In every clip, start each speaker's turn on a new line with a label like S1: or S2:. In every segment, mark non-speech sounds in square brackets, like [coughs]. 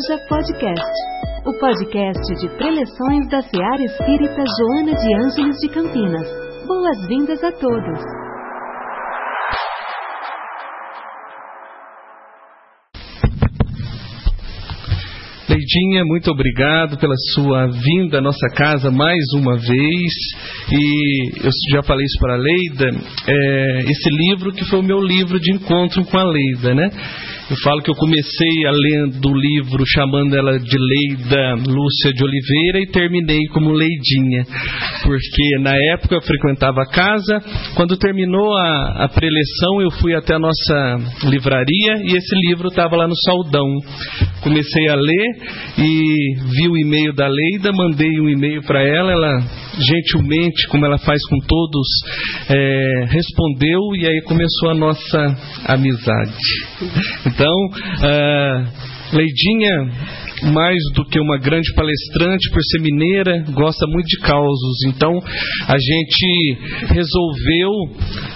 S1: Haja Podcast, o podcast de preleções da Seara Espírita Joana de Ângeles de Campinas. Boas-vindas a todos.
S2: Leidinha, muito obrigado pela sua vinda à nossa casa mais uma vez. E eu já falei isso para a Leida, é, esse livro que foi o meu livro de encontro com a Leida, né? Eu falo que eu comecei a lendo o livro chamando ela de Leida Lúcia de Oliveira e terminei como Leidinha, porque na época eu frequentava a casa. Quando terminou a, a preleção, eu fui até a nossa livraria e esse livro estava lá no Saldão. Comecei a ler e vi o e-mail da Leida, mandei um e-mail para ela, ela gentilmente, como ela faz com todos, é, respondeu e aí começou a nossa amizade. Então, uh, Leidinha mais do que uma grande palestrante, por ser mineira, gosta muito de causos. Então, a gente resolveu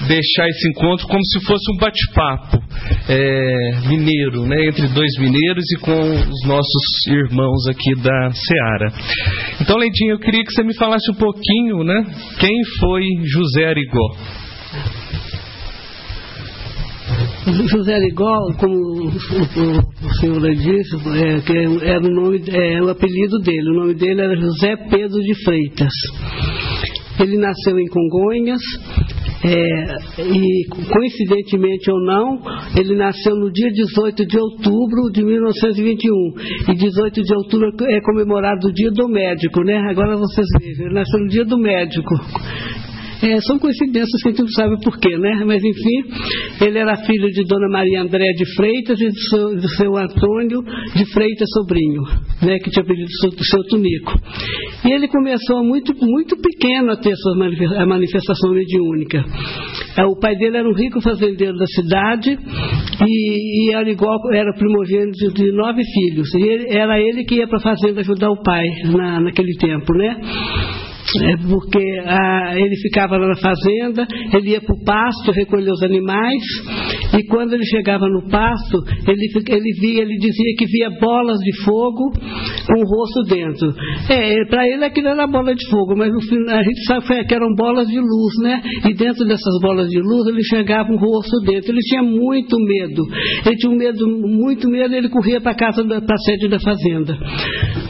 S2: deixar esse encontro como se fosse um bate-papo é, mineiro, né, entre dois mineiros e com os nossos irmãos aqui da Seara. Então, Leidinha, eu queria que você me falasse um pouquinho, né, quem foi José Arigó.
S3: José Arigó, como o, o, o senhor disse, é, que era o, nome, é, o apelido dele. O nome dele era José Pedro de Freitas. Ele nasceu em Congonhas, é, e coincidentemente ou não, ele nasceu no dia 18 de outubro de 1921. E 18 de outubro é comemorado o dia do médico, né? Agora vocês vejam, ele nasceu no dia do médico. É, são coincidências que a gente não sabe porquê, né? Mas enfim, ele era filho de Dona Maria André de Freitas e do seu, do seu Antônio de Freitas Sobrinho, né? Que tinha pedido do seu Tunico. E ele começou muito, muito pequeno a ter sua a manifestação mediúnica. É, o pai dele era um rico fazendeiro da cidade e, e Arigó era primogênito de nove filhos. E ele, era ele que ia para a fazenda ajudar o pai na, naquele tempo, né? É porque ah, ele ficava lá na fazenda, ele ia para o pasto recolher os animais, e quando ele chegava no pasto, ele, ele, via, ele dizia que via bolas de fogo com o rosto dentro. É, para ele aquilo era bola de fogo, mas a gente sabe que eram bolas de luz, né? E dentro dessas bolas de luz ele chegava um rosto dentro. Ele tinha muito medo. Ele tinha um medo, muito medo, ele corria para a casa, para a sede da fazenda.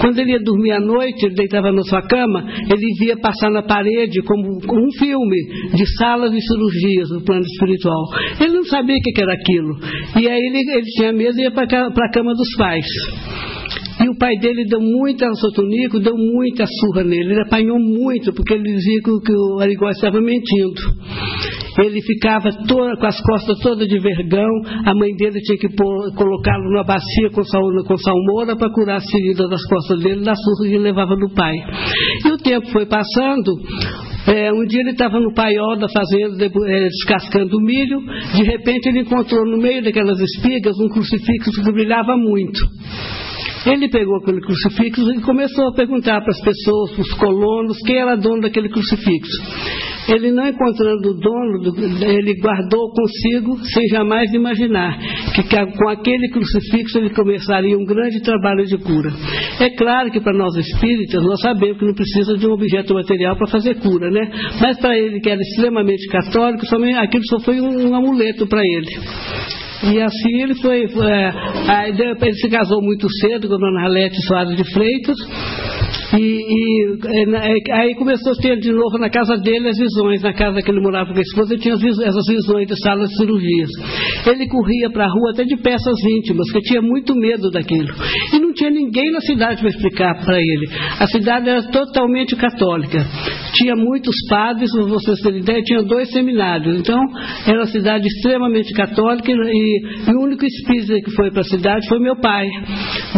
S3: Quando ele ia dormir à noite, ele deitava na sua cama, ele via via passar na parede como um filme de salas de cirurgias no plano espiritual. Ele não sabia o que era aquilo. E aí ele, ele tinha medo e ia para a cama dos pais. E o pai dele deu muita sotonico, deu muita surra nele. Ele apanhou muito, porque ele dizia que, que o Arigó estava mentindo. Ele ficava toda, com as costas todas de vergão. A mãe dele tinha que colocá-lo numa bacia com, sal, com salmoura para curar as feridas das costas dele, da surra que ele levava do pai. E o tempo foi passando. É, um dia ele estava no paiol da fazenda é, descascando milho. De repente ele encontrou no meio daquelas espigas um crucifixo que brilhava muito. Ele pegou aquele crucifixo e começou a perguntar para as pessoas, para os colonos, quem era dono daquele crucifixo. Ele não encontrando o dono, ele guardou consigo, sem jamais imaginar, que com aquele crucifixo ele começaria um grande trabalho de cura. É claro que para nós espíritas, nós sabemos que não precisa de um objeto material para fazer cura, né? Mas para ele, que era extremamente católico, aquilo só foi um, amuleto para ele. E assim ele foi. É, ele se casou muito cedo com a dona Alete Soares de Freitas. E, e, é, aí começou a ter de novo na casa dele as visões, na casa que ele morava com a esposa, ele tinha essas visões de salas de cirurgias. Ele corria para a rua até de peças íntimas, que tinha muito medo daquilo. E não tinha ninguém na cidade para explicar para ele. A cidade era totalmente católica. Tinha muitos padres, para vocês terem ideia, tinha dois seminários. Então, era uma cidade extremamente católica e, e o único espírito que foi para a cidade foi meu pai.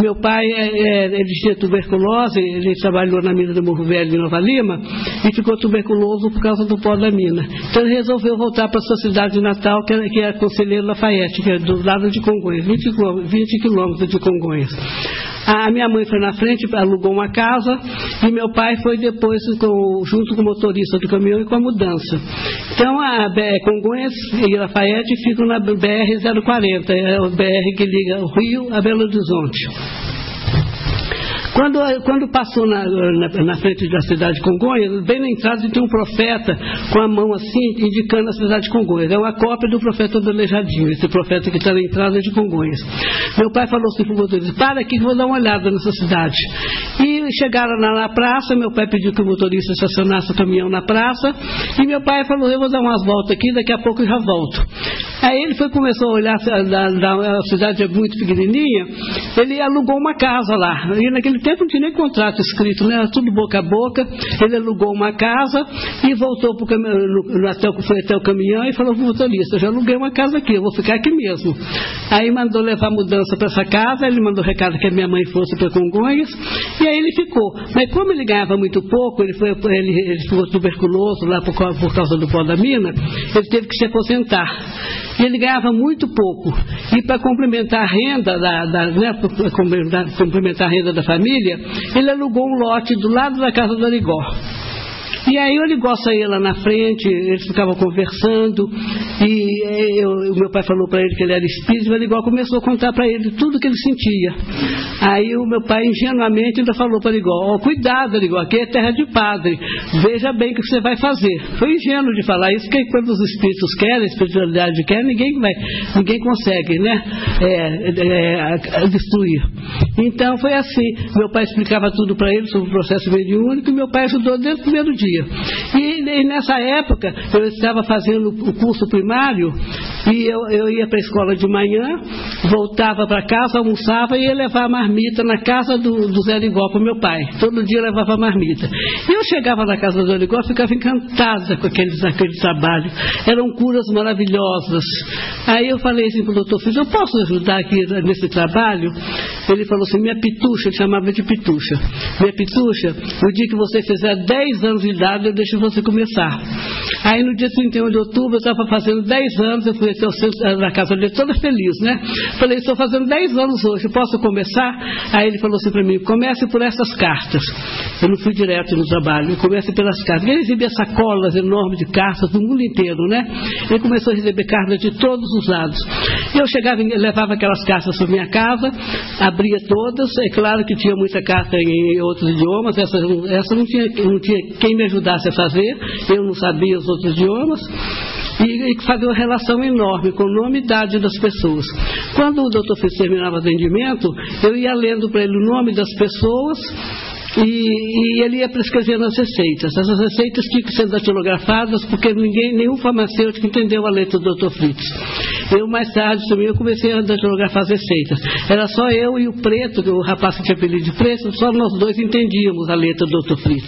S3: Meu pai, é, é, ele tinha tuberculose, ele trabalhou na mina do Morro Velho em Nova Lima e ficou tuberculoso por causa do pó da mina. Então ele resolveu voltar para sua cidade de Natal, que é, que é Conselheiro Lafayette, que é do lado de Congonhas, 20, 20 quilômetros de Congonhas. A minha mãe foi na frente, alugou uma casa e meu pai foi depois com, junto com o motorista do caminhão e com a mudança. Então a BR Congonhas e Lafayette ficam na BR 040, é o BR que liga o Rio a Belo Horizonte. Quando, quando passou na, na, na, frente da cidade de Congonhas, bem na entrada tem um profeta com a mão assim, indicando a cidade de Congonhas. É uma cópia do profeta do Aleijadinho, esse profeta que está na entrada de Congonhas. Meu pai falou assim para o motorista, para aqui que vou dar uma olhada nessa cidade. E chegaram lá na praça, meu pai pediu que o motorista estacionasse o caminhão na praça, e meu pai falou, eu vou dar umas voltas aqui, daqui a pouco eu já volto. Aí ele foi, começou a olhar, da, a cidade é muito pequenininha, ele alugou uma casa lá. E naquele tempo não tinha nem contrato escrito, né? Era tudo boca a boca. Ele alugou uma casa e voltou pro cam... até, foi até o caminhão e falou para o motorista, eu já aluguei uma casa aqui, eu vou ficar aqui mesmo. Aí mandou levar mudança para essa casa, ele mandou recado que a minha mãe fosse para Congonhas, e aí ele ficou. Mas como ele ganhava muito pouco, ele, foi, ele, ele ficou tuberculoso lá por, por causa do pó da mina, ele teve que se aposentar. E ele ganhava muito pouco. E para complementar a renda da, da né, complementar a renda da família, ele alugou um lote do lado da casa do Arigó. E aí o Oligó saía lá na frente, eles ficavam conversando, e eu, o meu pai falou para ele que ele era espírito, e o Oligó começou a contar para ele tudo que ele sentia. Aí o meu pai ingenuamente ainda falou para o Oligó, oh, cuidado Oligó, aqui é terra de padre, veja bem o que você vai fazer. Foi ingênuo de falar isso, porque quando os espíritos querem, a espiritualidade quer, ninguém, vai, ninguém consegue né, é, é, destruir. Então foi assim, meu pai explicava tudo para ele sobre o processo mediúnico, e meu pai ajudou desde o primeiro dia. E, e, nessa época eu estava fazendo o curso primário e eu, eu ia para a escola de manhã, voltava para casa, almoçava e ia levar a marmita na casa do, do Zé Ligó para meu pai. Todo dia levava a marmita. E eu chegava na casa do Zé Ligó ficava encantada com aquele, aquele trabalho. Eram curas maravilhosas. Aí eu falei assim para o doutor Filho, eu posso ajudar aqui nesse trabalho? Ele falou assim, minha pitucha, ele chamava de pitucha. Minha pitucha, no dia que você fizer 10 anos de idade, eu deixo você começar. Aí no dia 31 de outubro, eu estava fazendo 10 anos, eu fui até o centro, eh, na casa dele toda feliz, né? Falei, estou fazendo 10 anos hoje, posso começar? Aí ele falou assim para mim, comece por essas cartas. Eu não fui direto no trabalho, eu comecei pelas cartas. Ele recebia sacolas enormes de cartas do mundo inteiro, né? Ele começou a receber cartas de todos os lados. Eu chegava, levava aquelas cartas para minha casa, abria todas, é claro que tinha muita carta em outros idiomas, essa, essa não, tinha, não tinha quem me ajudasse a fazer, eu não sabia os outros idiomas, e, e fazer uma relação enorme com o nome e idade das pessoas. Quando o doutor Fez terminava o atendimento, eu ia lendo para ele o nome das pessoas e, e, ele ia prescrevendo as receitas. Essas receitas tinham que ser datilografadas porque ninguém, nenhum farmacêutico entendeu a letra do Dr. Fritz. Eu, mais tarde, também, eu comecei a datilografar as receitas. Era só eu e o Preto, o rapaz que tinha apelido de Preto, só nós dois entendíamos a letra do Dr. Fritz.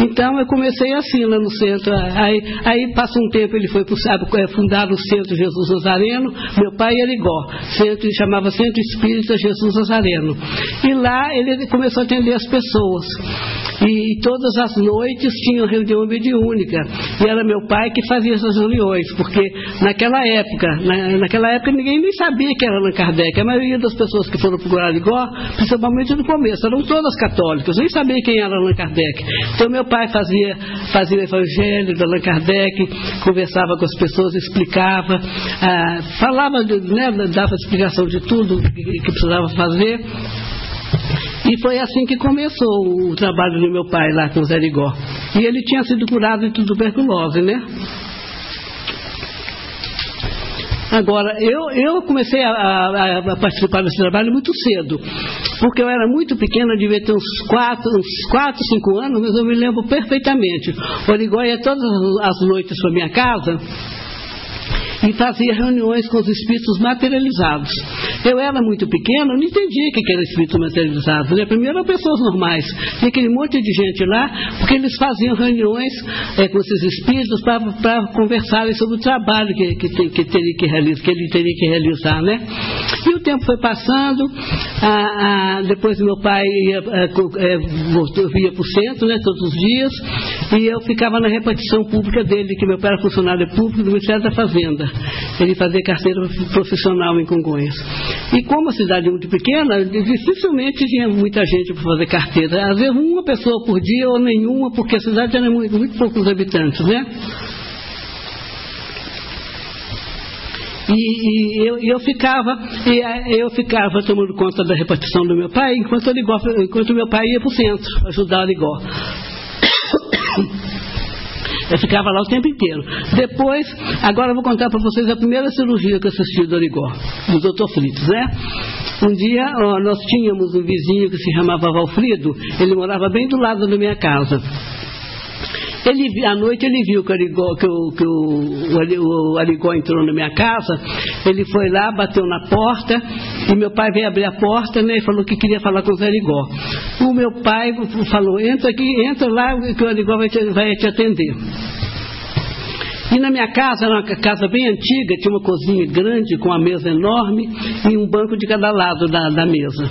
S3: Então, eu comecei assim lá no centro. Aí, aí passa um tempo, ele foi para é, fundar o Centro Jesus Nazareno. Meu pai era igual. Centro, chamava Centro Espírita Jesus Nazareno. E lá ele começou a atender as pessoas. E todas as noites tinham reunião mediúnica. E era meu pai que fazia essas reuniões, porque naquela época, na, naquela época ninguém nem sabia que era Allan Kardec. A maioria das pessoas que foram procurar Igó, principalmente no começo, eram todas católicas, nem sabia quem era Allan Kardec. Então meu pai fazia, fazia o evangelho de Allan Kardec, conversava com as pessoas, explicava, ah, falava, né, dava explicação de tudo que, que precisava fazer. E foi assim que começou o trabalho do meu pai lá com o Zé Ligó. E ele tinha sido curado de tuberculose, né? Agora, eu, eu comecei a, a, a, participar desse trabalho muito cedo, porque eu era muito pequena, devia ter uns 4, uns 4 5 anos, mas eu me lembro perfeitamente. O Origó ia todas as noites para minha casa e fazia reuniões com os espíritos materializados. Eu era muito pequeno, não entendia o que era espírito materializado. Né? Primeiro eram pessoas normais. Tinha aquele monte de gente lá, porque eles faziam reuniões é, com esses espíritos para conversarem sobre o trabalho que, que, que, teria que, realizar, que ele teria que realizar. Né? E o tempo foi passando, a, a, depois meu pai ia, a, é, é, voltou, para o centro né, todos os dias, e eu ficava na repartição pública dele, que meu pai era funcionário público do Ministério da Fazenda ele fazia carteira profissional em Congonhas. E como a cidade é muito pequena, dificilmente tinha muita gente para fazer carteira. Às vezes uma pessoa por dia ou nenhuma, porque a cidade era muito, muito poucos habitantes, né? E, e eu, eu, ficava, eh, eu ficava tomando conta da repartição do meu pai, enquanto, Ligó, enquanto meu pai ia para o centro ajudar o Ligó. Eu ficava lá o tempo inteiro. Depois, agora eu vou contar para vocês a primeira cirurgia que eu assisti do Origó, do Dr. Fritos, né? Um dia ó, nós tínhamos um vizinho que se chamava Valfrido, ele morava bem do lado da minha casa. Ele, à noite ele viu que, o Arigó, que, o, que o, o Arigó entrou na minha casa, ele foi lá, bateu na porta, e meu pai veio abrir a porta né, e falou que queria falar com o Zé Arigó. O meu pai falou, entra aqui, entra lá que o Arigó vai te, vai te atender. E na minha casa, era uma casa bem antiga, tinha uma cozinha grande com uma mesa enorme e um banco de cada lado da, da mesa.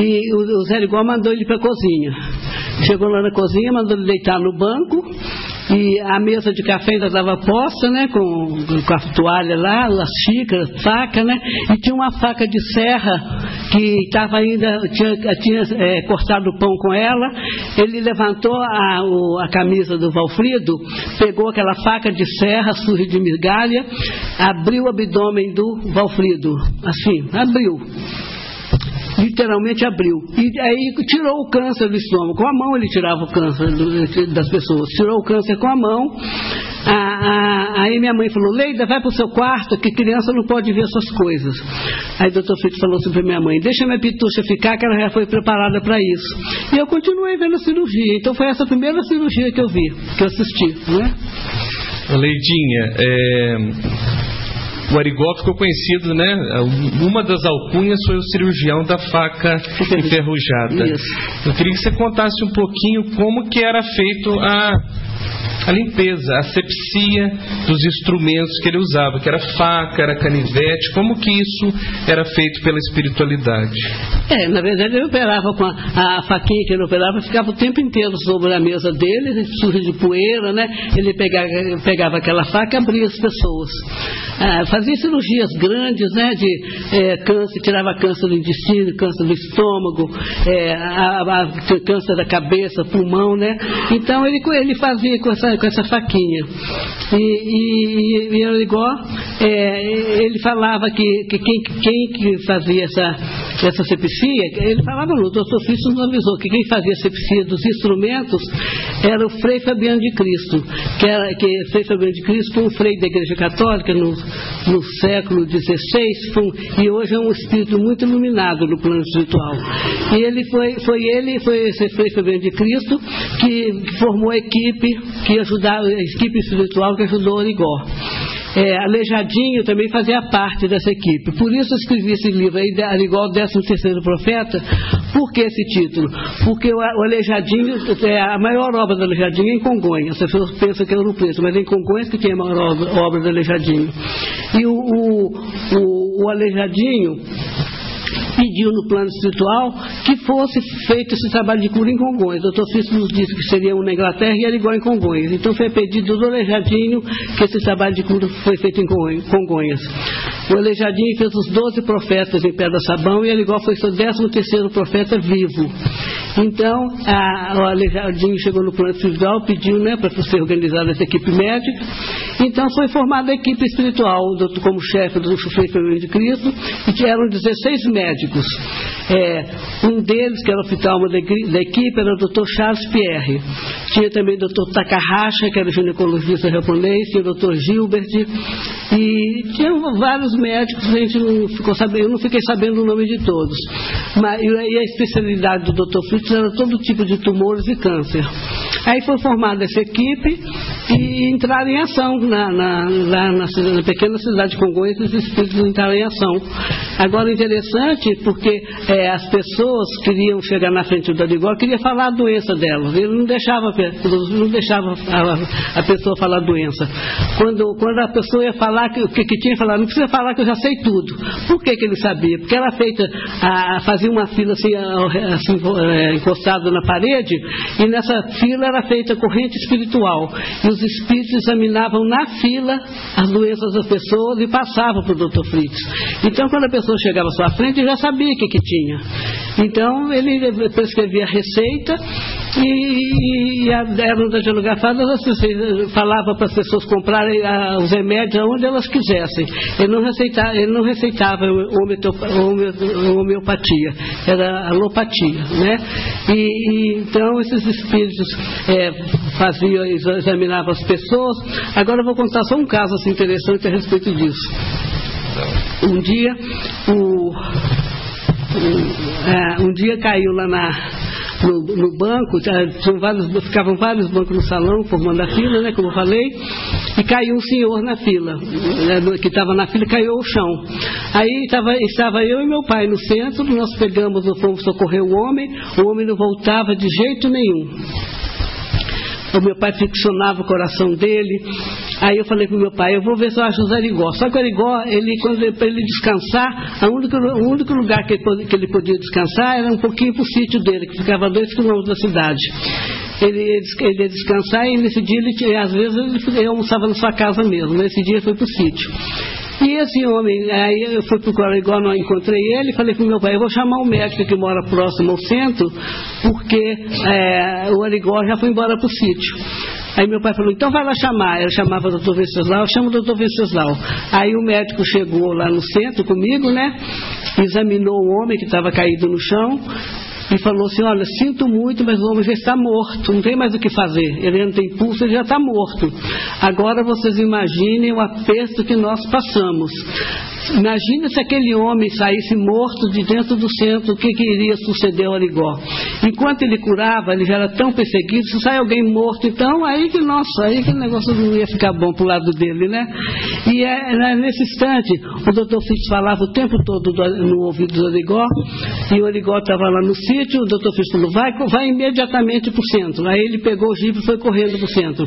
S3: E o, o Zé Ligó mandou ele para a cozinha. Chegou lá na cozinha, mandou ele deitar no banco. E a mesa de café ainda estava posta, né? Com, com a toalha lá, as xícaras, faca, né? E tinha uma faca de serra que estava ainda, tinha, tinha é, cortado o pão com ela. Ele levantou a, o, a camisa do Valfrido, pegou aquela faca de serra suja de migalha, abriu o abdômen do Valfrido. Assim, abriu literalmente abriu. E aí tirou o câncer do estômago. Com a mão ele tirava o câncer das pessoas. Tirou o câncer com a mão. aí minha mãe falou, Leida, vai para o seu quarto, que criança não pode ver essas coisas. Aí o doutor Fito falou assim para minha mãe, deixa minha pitucha ficar, que ela já foi preparada para isso. E eu continuei vendo a cirurgia. Então foi essa primeira cirurgia que eu vi, que eu assisti. Né?
S2: Leidinha, é o Arigó ficou conhecido, né? Uma das alcunhas foi o cirurgião da faca [laughs] enferrujada. Eu queria que você contasse um pouquinho como que era feito a a limpeza, a asepsia dos instrumentos que ele usava, que era faca, era canivete, como que isso era feito pela espiritualidade?
S3: É, na verdade ele operava com a, a faquinha que ele operava, ficava o tempo inteiro sobre a mesa dele, suja de poeira, né? Ele pegava, pegava aquela faca e abria as pessoas. Ah, fazia cirurgias grandes, né? De é, câncer, tirava câncer do intestino, câncer do estômago, é, a, a, câncer da cabeça, pulmão, né? Então ele, ele fazia com essa com essa faquinha. E, e, e Origó, é, ele falava que, que quem, quem que fazia essa, essa sepsia, ele falava, o doutor Fício nos avisou que quem fazia sepsia dos instrumentos era o Frei Fabiano de Cristo, que era que Frei Fabiano de Cristo foi um frei da Igreja Católica no, no século XVI, um, e hoje é um espírito muito iluminado no plano espiritual. E ele foi, foi ele, foi esse Frei Fabiano de Cristo, que formou a equipe que ajudar a equipe espiritual que ajudou Origó. É, Aleijadinho também fazia parte dessa equipe. Por isso eu escrevi esse livro aí, Arigó, o 13 terceiro profeta. Por que esse título? Porque o, Aleijadinho, é, a maior obra do Aleijadinho é em Congonhas. Você pensa que é no Preto, mas é em Congonhas que tem a maior obra, obra do Aleijadinho. E o, o, o, o Aleijadinho pediu no plano espiritual que fosse feito esse trabalho de cura em Congonhas. O doutor Cícero nos disse que seria um na Inglaterra e era igual em Congonhas. Então foi pedido do Aleijadinho que esse trabalho de cura foi feito em Congonhas. O Aleijadinho fez os 12 profetas em Pedra Sabão e igual foi seu 13 terceiro profeta vivo. Então, a, o Aleijadinho chegou no plano espiritual, pediu né, para ser organizada essa equipe médica. Então foi formada a equipe espiritual, como chefe do Feminino de Cristo, e que eram 16 médicos. É, um deles, que era o oftalmo da, equipe, era o Dr. Charles Pierre. Tinha também o Dr. Takahashi, que era ginecologista japonês, tinha o Dr. Gilbert, e tinha vários médicos, a gente não ficou sabendo, eu não fiquei sabendo o nome de todos. Mas, e a especialidade do Dr. Fritz era todo tipo de tumores e câncer. Aí foi formada essa equipe e entraram em ação na, na, na, na pequena cidade de Congonhas, os espíritos entraram em ação. Agora, interessante, porque é, as pessoas queriam chegar na frente do Adigor, queria falar a doença delas. Ele não deixava, não deixava a, a pessoa falar a doença. Quando, quando a pessoa ia falar que, que, que tinha que falar, não precisa falar que eu já sei tudo. Por que, que ele sabia? Porque era feita, a, fazia uma fila assim, assim é, encostada na parede, e nessa fila era feita corrente espiritual. E os espíritos examinavam na fila as doenças das pessoas e passavam para o Dr. Fritz. Então, quando a pessoa chegava à sua frente, já sabia o que, que tinha. Então, ele prescrevia a receita e, e eram datilografadas, assim, falava para as pessoas comprarem a, os remédios onde elas quisessem. Ele não receitava, ele não receitava homeopatia, era alopatia. Né? E, e então esses espíritos é, faziam, examinavam as pessoas. Agora eu vou contar só um caso assim, interessante a respeito disso. Um dia, o, um, é, um dia caiu lá na, no, no banco, tinham vários, ficavam vários bancos no salão, formando a fila, né, como eu falei, e caiu um senhor na fila, né, que estava na fila e caiu ao chão. Aí tava, estava eu e meu pai no centro, nós pegamos, fomos socorrer o homem, o homem não voltava de jeito nenhum. O meu pai ficcionava o coração dele. Aí eu falei para o meu pai, eu vou ver se eu acho o Zarigó. Só que o Zarigó, ele, ele, para ele descansar, a única, o único lugar que ele, que ele podia descansar era um pouquinho para o sítio dele, que ficava a dois quilômetros da cidade. Ele, ele ia descansar e nesse dia, ele, às vezes, ele, ele almoçava na sua casa mesmo. Nesse dia foi para o sítio. E esse homem, aí eu fui procurar igual não encontrei ele, falei com meu pai, eu vou chamar um médico que mora próximo ao centro, porque é, o Arigó já foi embora para o sítio. Aí meu pai falou, então vai lá chamar. Eu chamava o doutor Venceslau, eu chamo o doutor Venceslau. Aí o médico chegou lá no centro comigo, né? Examinou o homem que estava caído no chão, e falou assim: Olha, sinto muito, mas o homem já está morto, não tem mais o que fazer. Ele não tem pulso, ele já está morto. Agora vocês imaginem o aperto que nós passamos. Imagina se aquele homem saísse morto de dentro do centro, o que, que iria suceder ao Arigó? Enquanto ele curava, ele já era tão perseguido, se sai alguém morto, então aí que, nossa, aí que o negócio não ia ficar bom pro lado dele, né? E é, né, nesse instante, o doutor Fitz falava o tempo todo do, no ouvido do Arigó, e o Arigó estava lá no sítio, o doutor Fitz falou, vai, vai imediatamente pro centro. Aí ele pegou o jipe e foi correndo pro centro.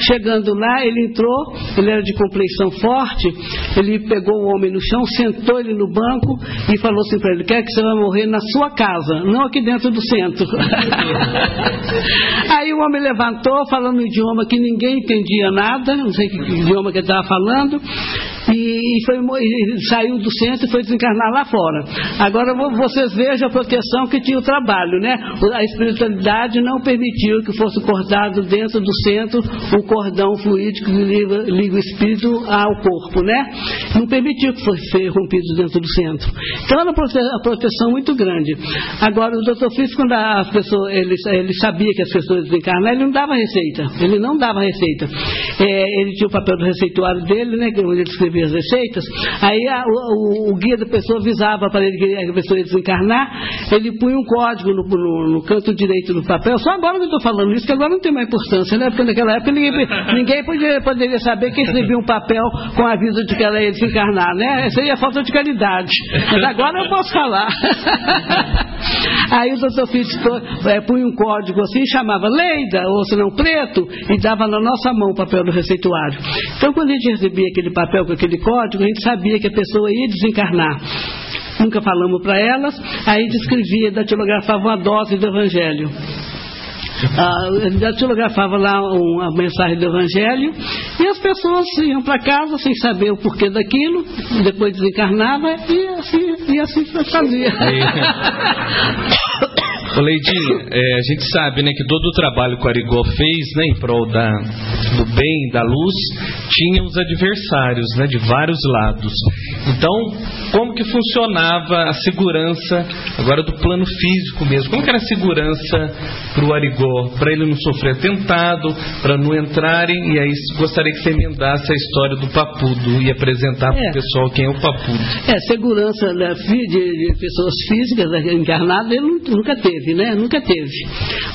S3: Chegando lá, ele entrou, ele era de compleição forte, ele pegou o homem no chão, sentou ele no banco e falou assim para ele: quer que você vai morrer na sua casa, não aqui dentro do centro. [laughs] Aí o homem levantou, falando um idioma que ninguém entendia nada, não sei que idioma que ele estava falando, e, foi, e saiu do centro e foi desencarnar lá fora. Agora vocês vejam a proteção que tinha o trabalho, né? A espiritualidade não permitiu que fosse cortado dentro do centro o cordão fluídico que liga, liga o espírito ao corpo, né? Não permitiu que fosse rompido dentro do centro. Então era uma proteção muito grande. Agora o doutor Fitz, quando a pessoa, ele, ele sabia que as pessoas desencarnavam, ele não dava receita. Ele não dava receita. É, ele tinha o papel do receituário dele, né? Onde ele escrevia as receitas, aí a, o, o, guia da pessoa avisava para ele que a pessoa ia desencarnar, ele punha um código no, no, no canto direito do papel. Só agora que eu estou falando isso, que agora não tem mais importância, né? Porque naquela época ninguém, [laughs] ninguém podia, poderia saber que escrevia um papel com aviso de que ela ia desencarnar, né? É falta de caridade. Mas agora eu posso falar. [laughs] aí o doutor Fitz é, punha um código assim, chamava Leida, ou se não preto, e dava na nossa mão o papel do receituário. Então, quando a gente recebia aquele papel com aquele código, a gente sabia que a pessoa ia desencarnar. Nunca falamos para elas, aí descrevia, datilografava uma dose do Evangelho. Ah, datilografava lá uma mensagem do Evangelho e as pessoas iam para casa sem saber o porquê daquilo, depois desencarnava e assim, e assim fazia. [laughs]
S2: Leidinha, é, a gente sabe né, que todo o trabalho que o Arigó fez né, em prol da, do bem, da luz, tinha os adversários né, de vários lados. Então, como que funcionava a segurança, agora do plano físico mesmo? Como que era a segurança para o Arigó? Para ele não sofrer atentado, para não entrarem, e aí gostaria que você emendasse a história do Papudo e apresentar para o é. pessoal quem é o Papudo.
S3: É, segurança né, de, de pessoas físicas né, encarnadas ele nunca teve teve, né? Nunca teve.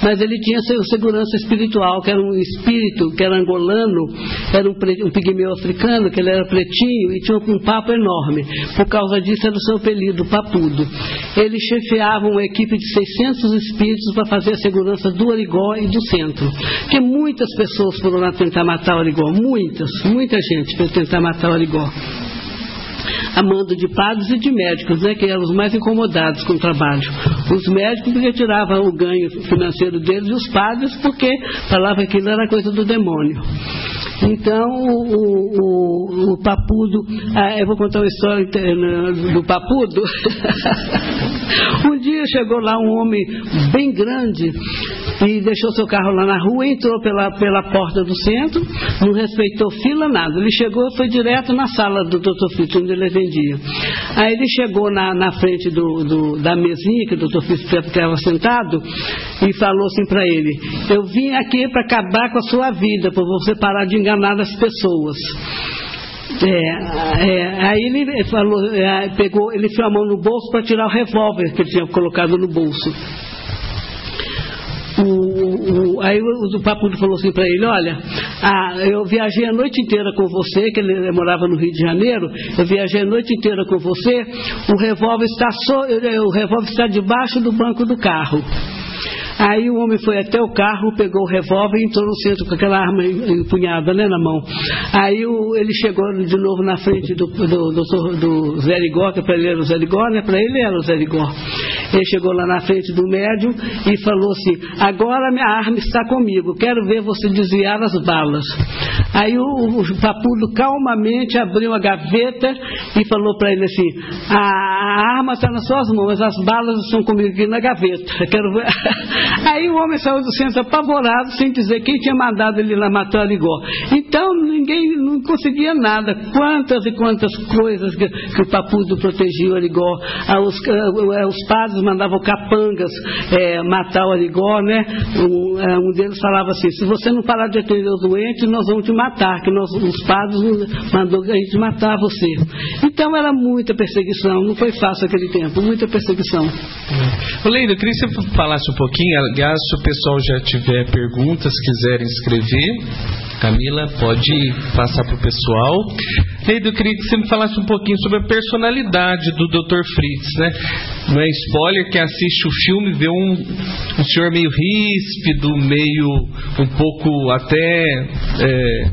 S3: Mas ele tinha segurança espiritual, que era um espírito, que era angolano, era um, um pigmeu africano, que ele era pretinho e tinha um papo enorme. Por causa disso era o seu apelido, Papudo. Ele chefiava uma equipe de 600 espíritos para fazer a segurança do Arigó e do centro. Porque muitas pessoas foram lá tentar matar o Arigó, muitas, muita gente para tentar matar o Arigó a mando de padres e de médicos, né, que eram os mais incomodados com o trabalho. Os médicos porque tiravam o ganho financeiro deles e os padres porque falavam que aquilo era coisa do demônio. Então, o, o, o Papudo, ah, eu vou contar uma história do Papudo. [laughs] um dia chegou lá um homem bem grande e deixou seu carro lá na rua, entrou pela, pela porta do centro, não respeitou fila, nada. Ele chegou foi direto na sala do Dr. Fritz, onde ele vendia. Aí ele chegou na, na frente do, do, da mesinha que o Dr. Fritz estava sentado e falou assim para ele: Eu vim aqui para acabar com a sua vida, para você parar de enganar as pessoas. É, é, aí ele falou, é, pegou, ele enfiou a mão no bolso para tirar o revólver que ele tinha colocado no bolso. O, o, aí o, o Papudo falou assim para ele, olha, eu viajei a noite inteira com você, que ele morava no Rio de Janeiro, eu viajei a noite inteira com você, o revólver está, so, o revólver está debaixo do banco do carro. Aí o homem foi até o carro, pegou o revólver e entrou no centro com aquela arma empunhada né, na mão. Aí o, ele chegou de novo na frente do, do, do, do Zé Ligó, que para ele era o Zé Ligó, né? Para ele era o Zé Ligó. Ele chegou lá na frente do médium e falou assim: Agora minha arma está comigo, quero ver você desviar as balas. Aí o, o Papudo calmamente abriu a gaveta e falou para ele assim: A, arma está nas suas mãos, as balas estão comigo aqui na gaveta. quero ver. [laughs] Aí o homem saiu do centro apavorado, sem dizer quem tinha mandado ele lá matar Arigó. Então ninguém não conseguia nada. Quantas e quantas coisas que, que o Papudo protegia o Arigó. Ah, os, ah, os, padres mandavam capangas é, matar o Arigó, né? Um, é, um, deles falava assim: se você não parar de atender o doente, nós vamos te matar, que nós, os padres mandou a gente matar você. Então era muita perseguição, não foi fácil aquele tempo, muita perseguição.
S2: Leida, eu queria que você falasse um pouquinho Aliás, se o pessoal já tiver perguntas, quiserem escrever, Camila, pode passar para o pessoal. Neide, eu queria que você me falasse um pouquinho sobre a personalidade do Dr. Fritz, né? Não é spoiler que assiste o filme vê um, um senhor meio ríspido, meio um pouco até é,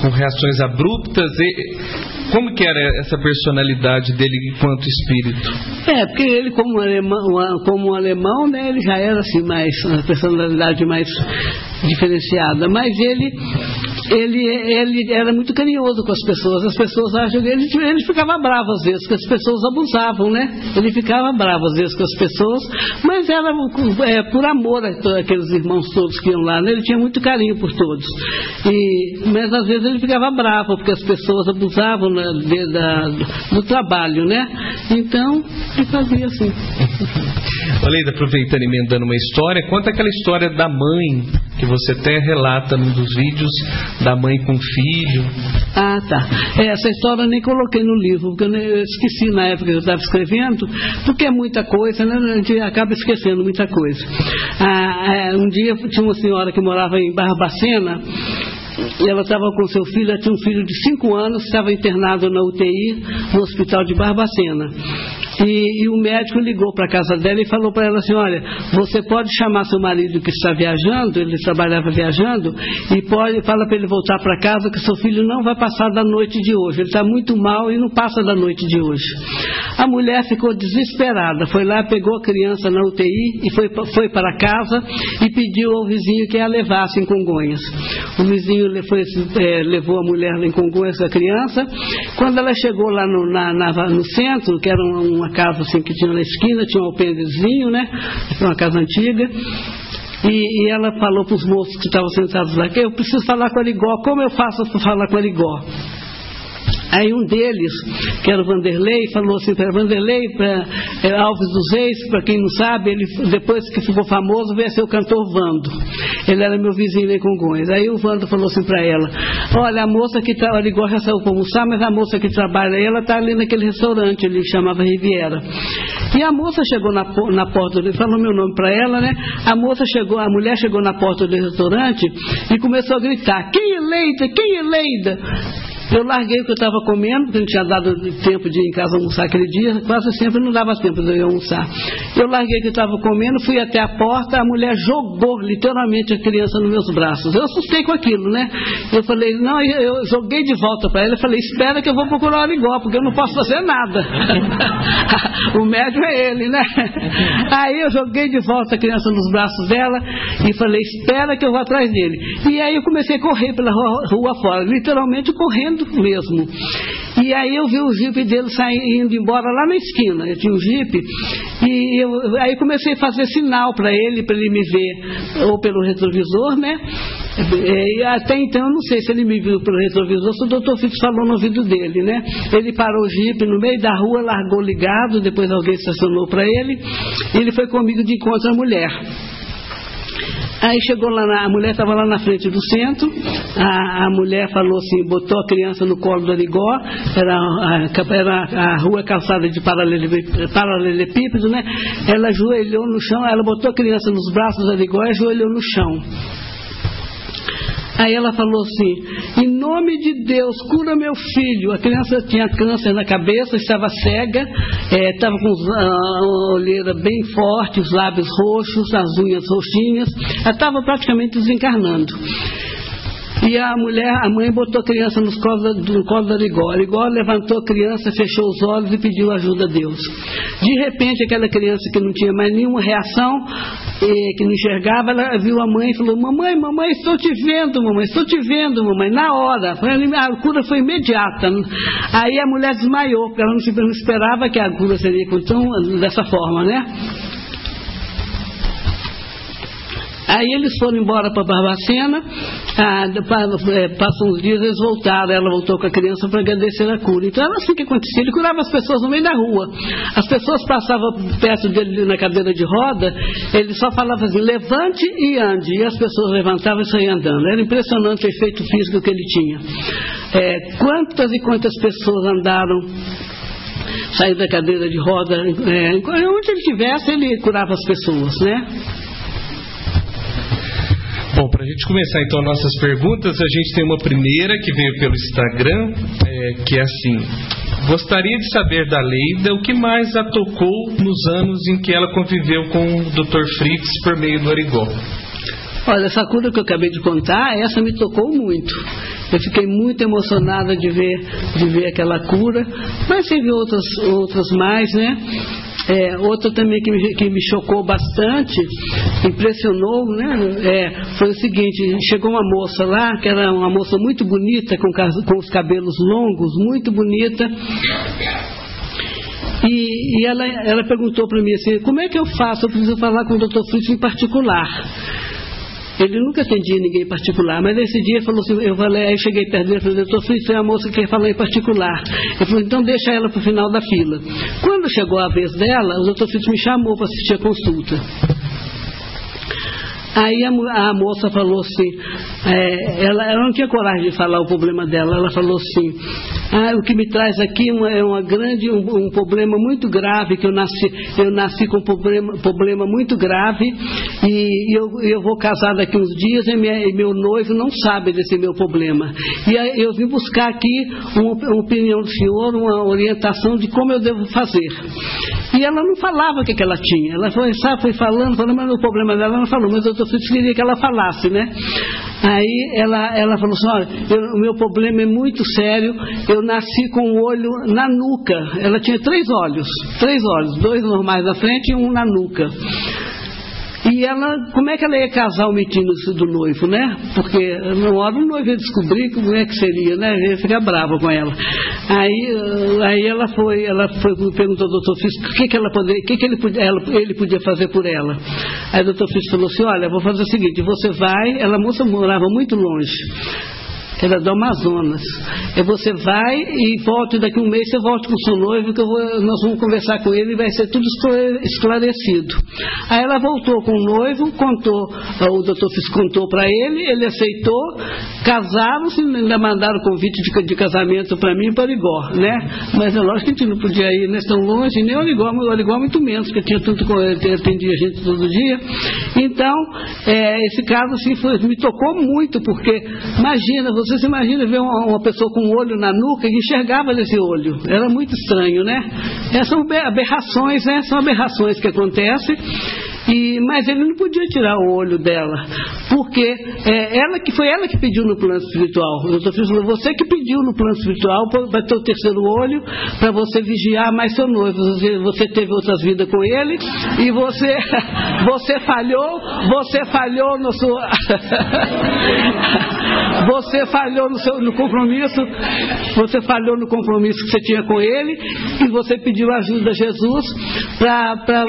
S2: com reações abruptas. E, como que era essa personalidade dele enquanto espírito?
S3: É, porque ele como alemão, como alemão, né, ele já era assim mais uma personalidade mais diferenciada, mas ele ele, ele era muito carinhoso com as pessoas. As pessoas acham que ele, ele ficava bravo às vezes, que as pessoas abusavam, né? Ele ficava bravo às vezes com as pessoas, mas era é, por amor a aqueles irmãos todos que iam lá, né? Ele tinha muito carinho por todos. E, mas às vezes ele ficava bravo, porque as pessoas abusavam né, de, da, do trabalho, né? Então, ele fazia assim.
S2: Oleida, aproveitando e emendando uma história, conta aquela história da mãe que você até relata num dos vídeos da mãe com filho.
S3: Ah, tá. É, essa história eu nem coloquei no livro, porque eu esqueci na época que eu estava escrevendo, porque é muita coisa, né? A gente acaba esquecendo muita coisa. Ah, é, um dia tinha uma senhora que morava em Barbacena, e ela estava com seu filho, ela tinha um filho de 5 anos, estava internado na UTI no hospital de Barbacena. E, e o médico ligou para a casa dela e falou para ela assim: Olha, você pode chamar seu marido que está viajando, ele trabalhava viajando, e pode fala para ele voltar para casa que seu filho não vai passar da noite de hoje. Ele está muito mal e não passa da noite de hoje. A mulher ficou desesperada, foi lá, pegou a criança na UTI e foi, foi para casa e pediu ao vizinho que a levasse em Congonhas. O vizinho foi, é, levou a mulher em Congonhas, a criança. Quando ela chegou lá no, na, na, no centro, que era uma casa assim que tinha na esquina, tinha um alpendezinho, né? Uma casa antiga. E, e, ela falou para os moços que estavam sentados lá, eu preciso falar com a Ligó, como eu faço para falar com a Ligó? Aí um deles, que era o Vanderlei, falou assim para Vanderlei, para é, Alves dos Reis, para quem não sabe, ele depois que ficou famoso veio a ser o cantor Vando. Ele era meu vizinho em Congonhas. Aí o Vando falou assim para ela: Olha, a moça que está, ele gosta de saiu para almoçar, mas a moça que trabalha aí, ela está ali naquele restaurante, ele chamava Riviera. E a moça chegou na, na porta, ele falou meu nome para ela, né? A moça chegou, a mulher chegou na porta do restaurante e começou a gritar: Quem é Leida? Quem é Leida? Eu larguei o que eu estava comendo, porque não tinha dado tempo de ir em casa almoçar aquele dia, quase sempre não dava tempo de eu almoçar. Eu larguei o que eu estava comendo, fui até a porta, a mulher jogou literalmente a criança nos meus braços. Eu assustei com aquilo, né? Eu falei, não, eu joguei de volta para ela, eu falei, espera que eu vou procurar o Arigó, porque eu não posso fazer nada. [laughs] o médico é ele, né? Aí eu joguei de volta a criança nos braços dela e falei, espera que eu vou atrás dele. E aí eu comecei a correr pela rua, rua fora, literalmente correndo mesmo. E aí eu vi o jipe dele saindo embora lá na esquina. Eu tinha um jipe. E eu, aí comecei a fazer sinal para ele, para ele me ver, ou pelo retrovisor, né? E até então eu não sei se ele me viu pelo retrovisor, se o doutor Fitz falou no ouvido dele, né? Ele parou o jipe no meio da rua, largou ligado, depois alguém estacionou para ele, e ele foi comigo de encontro à mulher. Aí chegou lá, na, a mulher estava lá na frente do centro, a, a, mulher falou assim, botou a criança no colo do Arigó, era, era a rua calçada de paralelepípedo, né? Ela ajoelhou no chão, ela botou a criança nos braços do Arigó e ajoelhou no chão. Aí ela falou assim: Em nome de Deus, cura meu filho. A criança tinha câncer na cabeça, estava cega, é, estava com a olheira bem forte, os lábios roxos, as unhas roxinhas, ela estava praticamente desencarnando. E a mulher, a mãe botou a criança nos colos, no colo da Arigó. Arigó levantou a criança, fechou os olhos e pediu ajuda a Deus. De repente, aquela criança que não tinha mais nenhuma reação, que não enxergava, ela viu a mãe e falou: Mamãe, mamãe, estou te vendo, mamãe, estou te vendo, mamãe. Na hora, a cura foi imediata. Aí a mulher desmaiou, porque ela não esperava que a cura seria tão, dessa forma, né? Aí eles foram embora para Barbacena, ah, é, passam uns dias, eles voltaram, ela voltou com a criança para agradecer a cura. Então era assim que acontecia, ele curava as pessoas no meio da rua. As pessoas passavam perto dele na cadeira de roda, ele só falava assim, levante e ande. E as pessoas levantavam e saíam andando. Era impressionante o efeito físico que ele tinha. É, quantas e quantas pessoas andaram sair da cadeira de roda, é, onde ele estivesse, ele curava as pessoas, né?
S2: Bom, para a gente começar então nossas perguntas, a gente tem uma primeira que veio pelo Instagram, é, que é assim: gostaria de saber da Leida o que mais a tocou nos anos em que ela conviveu com o Dr. Fritz por meio do Arigó.
S3: Olha, essa cura que eu acabei de contar, essa me tocou muito. Eu fiquei muito emocionada de ver, de ver aquela cura, mas teve outras, outras mais, né? É, outra também que me, que me chocou bastante, impressionou, né? É, foi o seguinte, chegou uma moça lá, que era uma moça muito bonita, com, com os cabelos longos, muito bonita. E, e ela, ela perguntou para mim assim, como é que eu faço? Eu preciso falar com o Dr. Fritz em particular. Ele nunca atendia ninguém em particular, mas esse dia falou assim, eu falei, aí cheguei perto dele e falei, doutor Fritz, é a moça que quer falar em particular. Ele falou, então deixa ela para o final da fila. Quando chegou a vez dela, o doutor Fritz me chamou para assistir a consulta. Aí a, a, moça falou assim, é, ela, ela, não tinha coragem de falar o problema dela, ela falou assim, ah, o que me traz aqui uma, é uma grande, um, um, problema muito grave, que eu nasci, eu nasci com um problema, problema muito grave e, e eu, eu vou casar daqui uns dias e, minha, e, meu noivo não sabe desse meu problema. E eu vim buscar aqui uma, uma, opinião do senhor, uma orientação de como eu devo fazer. E ela não falava o que, que ela tinha, ela foi, sabe, foi falando, falando, mas o problema dela não falou, mas eu Fritz queria que ela falasse, né? Aí ela, ela falou assim, olha, eu, o meu problema é muito sério, eu nasci com o um olho na nuca. Ela tinha três olhos, três olhos, dois normais na frente e um na nuca. E ela, como é que ela ia casar omitindo isso do noivo, né? Porque na hora o noivo ia descobrir como é que seria, né? Ia ficar brava com ela. Aí, aí ela foi, ela foi, perguntou ao doutor Fis o que, que ela poderia, o que, que ele, podia, ela, ele podia fazer por ela. Aí o doutor Fis falou assim, olha, vou fazer o seguinte, você vai, ela moça morava muito longe era do Amazonas. E você vai e volte daqui a um mês, você volta com o seu noivo, que vou, nós vamos conversar com ele e vai ser tudo esclarecido. Aí ela voltou com o noivo, contou, o doutor contou para ele, ele aceitou, casaram-se, ainda mandaram convite de, de casamento para mim e para Igor, né? Mas é lógico que a gente não podia ir né, tão longe, nem o Igor, o Igor muito menos, porque tinha tanto atendia a gente todo dia. Então, é, esse caso assim, foi, me tocou muito, porque imagina, você você imagina ver uma, uma, pessoa com um olho na nuca e enxergava desse olho. Era muito estranho, né? Essas são aberrações, né? São aberrações que acontecem e, mas ele não podia tirar o olho dela, porque é, ela que foi ela que pediu no plano espiritual. O doutor falou, você que pediu no plano espiritual para ter o terceiro olho, para você vigiar mais seu noivo. Você, você, teve outras vidas com ele e você, [laughs] você falhou, você falhou no seu, [laughs] você falhou no seu no compromisso, você falhou no compromisso que você tinha com ele e você pediu ajuda a Jesus para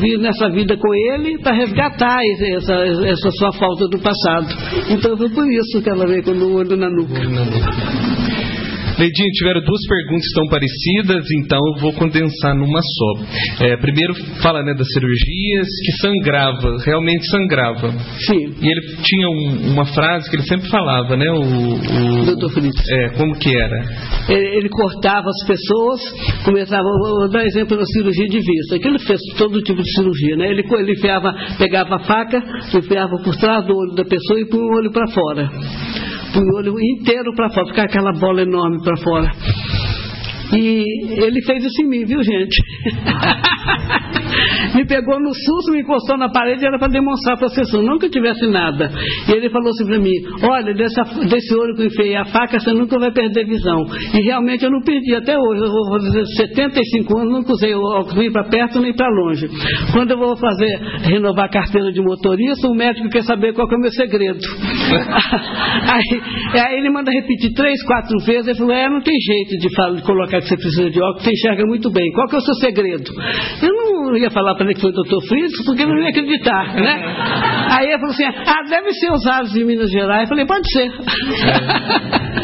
S3: vir nessa vida vida com ele para resgatar essa, essa sua falta do passado. Então foi por isso que ela veio com o olho na nuca.
S2: Leidinho, tiveram duas perguntas tão parecidas, então eu vou condensar numa só. É, primeiro, fala né, das cirurgias, que sangrava, realmente sangrava.
S3: Sim.
S2: E ele tinha um, uma frase que ele sempre falava, né? O, o
S3: Doutor Fritz.
S2: É, como que era?
S3: Ele, ele, cortava as pessoas, começava, vou dar exemplo da cirurgia de vista, que ele fez todo tipo de cirurgia, né? Ele, ele enfiava, pegava a faca, enfiava por trás do olho da pessoa e punha o olho para fora o olho inteiro para fora, ficar aquela bola enorme para fora. E ele fez isso em mim, viu, gente? [laughs] me pegou no susto, me encostou na parede, era para demonstrar para a sessão, não que eu tivesse nada. E ele falou assim para mim: Olha, dessa, desse olho que eu enfiei a faca, você nunca vai perder visão. E realmente eu não perdi até hoje. Eu vou fazer 75 anos, nunca usei óculos nem para perto nem para longe. Quando eu vou fazer, renovar a carteira de motorista, o médico quer saber qual que é o meu segredo. [laughs] aí, aí, ele manda repetir três, quatro vezes. Ele falou: É, não tem jeito de, falar, de colocar que você precisa de óculos, você enxerga muito bem. Qual que é o seu segredo? Eu não ia falar para ele que foi o doutor Fritz, porque não ia acreditar, né? Aí ele falou assim, ah, deve ser os aves de Minas Gerais. Eu falei, pode ser. [laughs]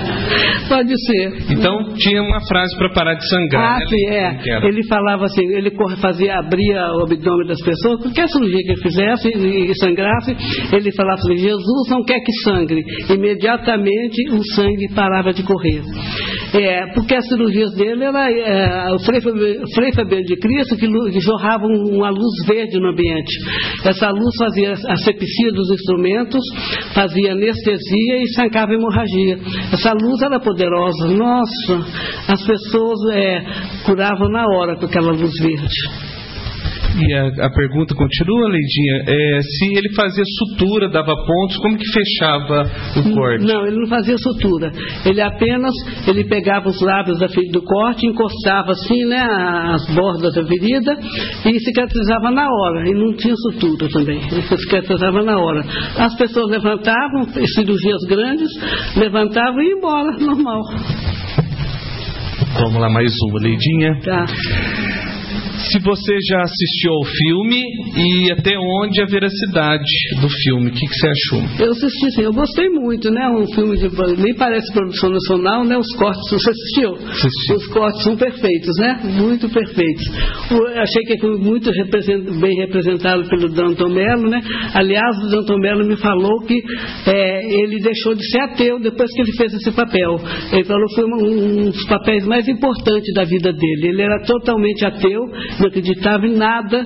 S3: Pode ser.
S2: Então tinha uma frase para parar de sangrar.
S3: Ah, né? sim, é. Ele falava assim, ele fazia, abria o abdômen das pessoas, qualquer cirurgia que ele fizesse e sangrasse, ele falava assim, Jesus não quer que sangre. Imediatamente o sangue parava de correr. É, porque as cirurgias dele era é, o Frei Fabiano de Cristo que, que jorrava uma luz verde no ambiente. Essa luz fazia asepsia dos instrumentos, fazia anestesia e estancava hemorragia. Essa luz era poderosa. Nossa, as pessoas é, curavam na hora com aquela luz verde.
S2: E a, a, pergunta continua, Leidinha, é, se ele fazia sutura, dava pontos, como que fechava o corte?
S3: Não, ele não fazia sutura. Ele apenas, ele pegava os lábios da, do corte, encostava assim, né, as bordas da ferida e cicatrizava na hora. E não tinha sutura também, ele cicatrizava na hora. As pessoas levantavam, cirurgias grandes, levantavam e iam embora, normal.
S2: Vamos lá, mais uma, Leidinha.
S3: Tá
S2: se você já assistiu ao filme e até onde a veracidade do filme. O que, que você achou?
S3: Eu assisti sim, eu gostei muito, né? Um filme de. nem parece produção nacional, né? Os cortes, você assistiu?
S2: Assisti.
S3: Os cortes são perfeitos, né? Muito perfeitos. Eu achei que foi muito bem representado pelo Danton Mello, né? Aliás, o Danton Mello me falou que é, ele deixou de ser ateu depois que ele fez esse papel. Ele falou que foi um, um dos papéis mais importantes da vida dele. Ele era totalmente ateu não acreditava em nada.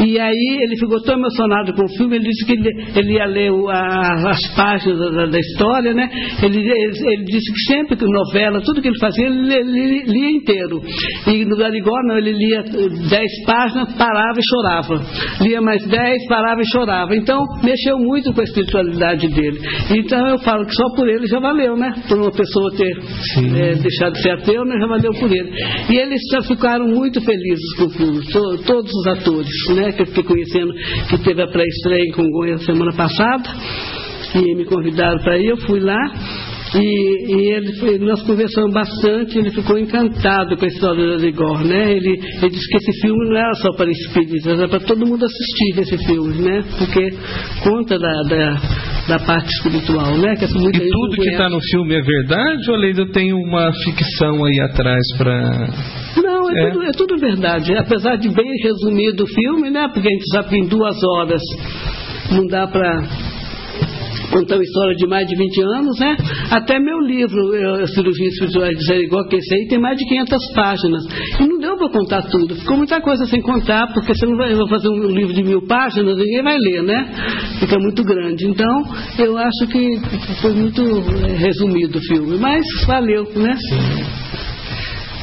S3: E aí ele ficou tão emocionado com o filme, ele disse que ele, ele ia ler o, a, as páginas da, da, história, né? Ele, ele, ele, disse que sempre que novela, tudo que ele fazia, ele lia, lia, inteiro. E no Garigó, não, ele lia dez páginas, parava e chorava. Lia mais dez, parava e chorava. Então, mexeu muito com a espiritualidade dele. Então, eu falo que só por ele já valeu, né? Por uma pessoa ter é, deixado de ser ateu, né? já valeu por ele. E eles já ficaram muito felizes todos os atores, né, que eu fiquei conhecendo, que teve a pré-estreia em Congonha semana passada, e me convidaram para ir, eu fui lá, e, e ele, nós conversamos bastante, ele ficou encantado com a história da Igor, né? Ele, ele disse que esse filme não era só para espíritos, era para todo mundo assistir esse filme, né? Porque conta da, da, da parte espiritual, né?
S2: Que e tudo que está no filme é verdade ou ainda tem uma ficção aí atrás para
S3: é, é. Tudo, é, Tudo, verdade. Apesar de bem resumido o filme, né? Porque a gente sabe que em duas horas não dá para contar uma história de mais de 20 anos, né? Até meu livro, Cirurgia Espiritual de Jericó, que esse aí tem mais de 500 páginas. E não deu para contar tudo. Ficou muita coisa sem contar, porque você não vai fazer um livro de mil páginas, ninguém vai ler, né? Fica muito grande. Então, eu acho que foi muito é, resumido o filme. Mas valeu, né?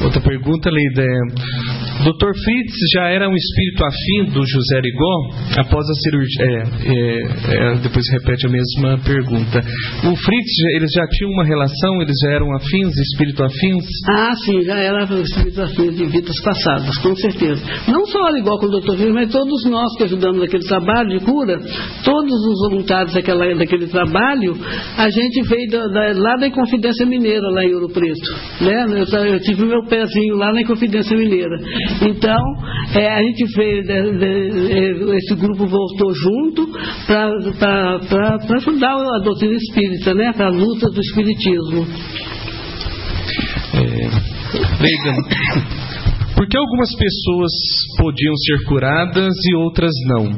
S2: Outra pergunta, Leida, é Dr. Fritz já era um espírito afim do José Rigó após a cirurgia. É, é, é, depois repete a mesma pergunta. O Fritz, eles já tinham uma relação? Eles já eram afins, espírito afins?
S3: Ah, sim, já era espírito afins de vidas passadas, com certeza. Não só o Rigó com o Dr. Fritz, mas todos nós que ajudamos naquele trabalho de cura, todos os voluntários daquela, daquele trabalho, a gente veio da, da, lá da Inconfidência Mineira, lá em Ouro Preto. Né? Eu, eu tive meu pezinho lá na Inconfidência Mineira. Então, é, a gente fez, de, de, esse grupo voltou junto para ajudar a doutrina espírita, né, para a luta do espiritismo.
S2: É, [coughs] por que algumas pessoas podiam ser curadas e outras não?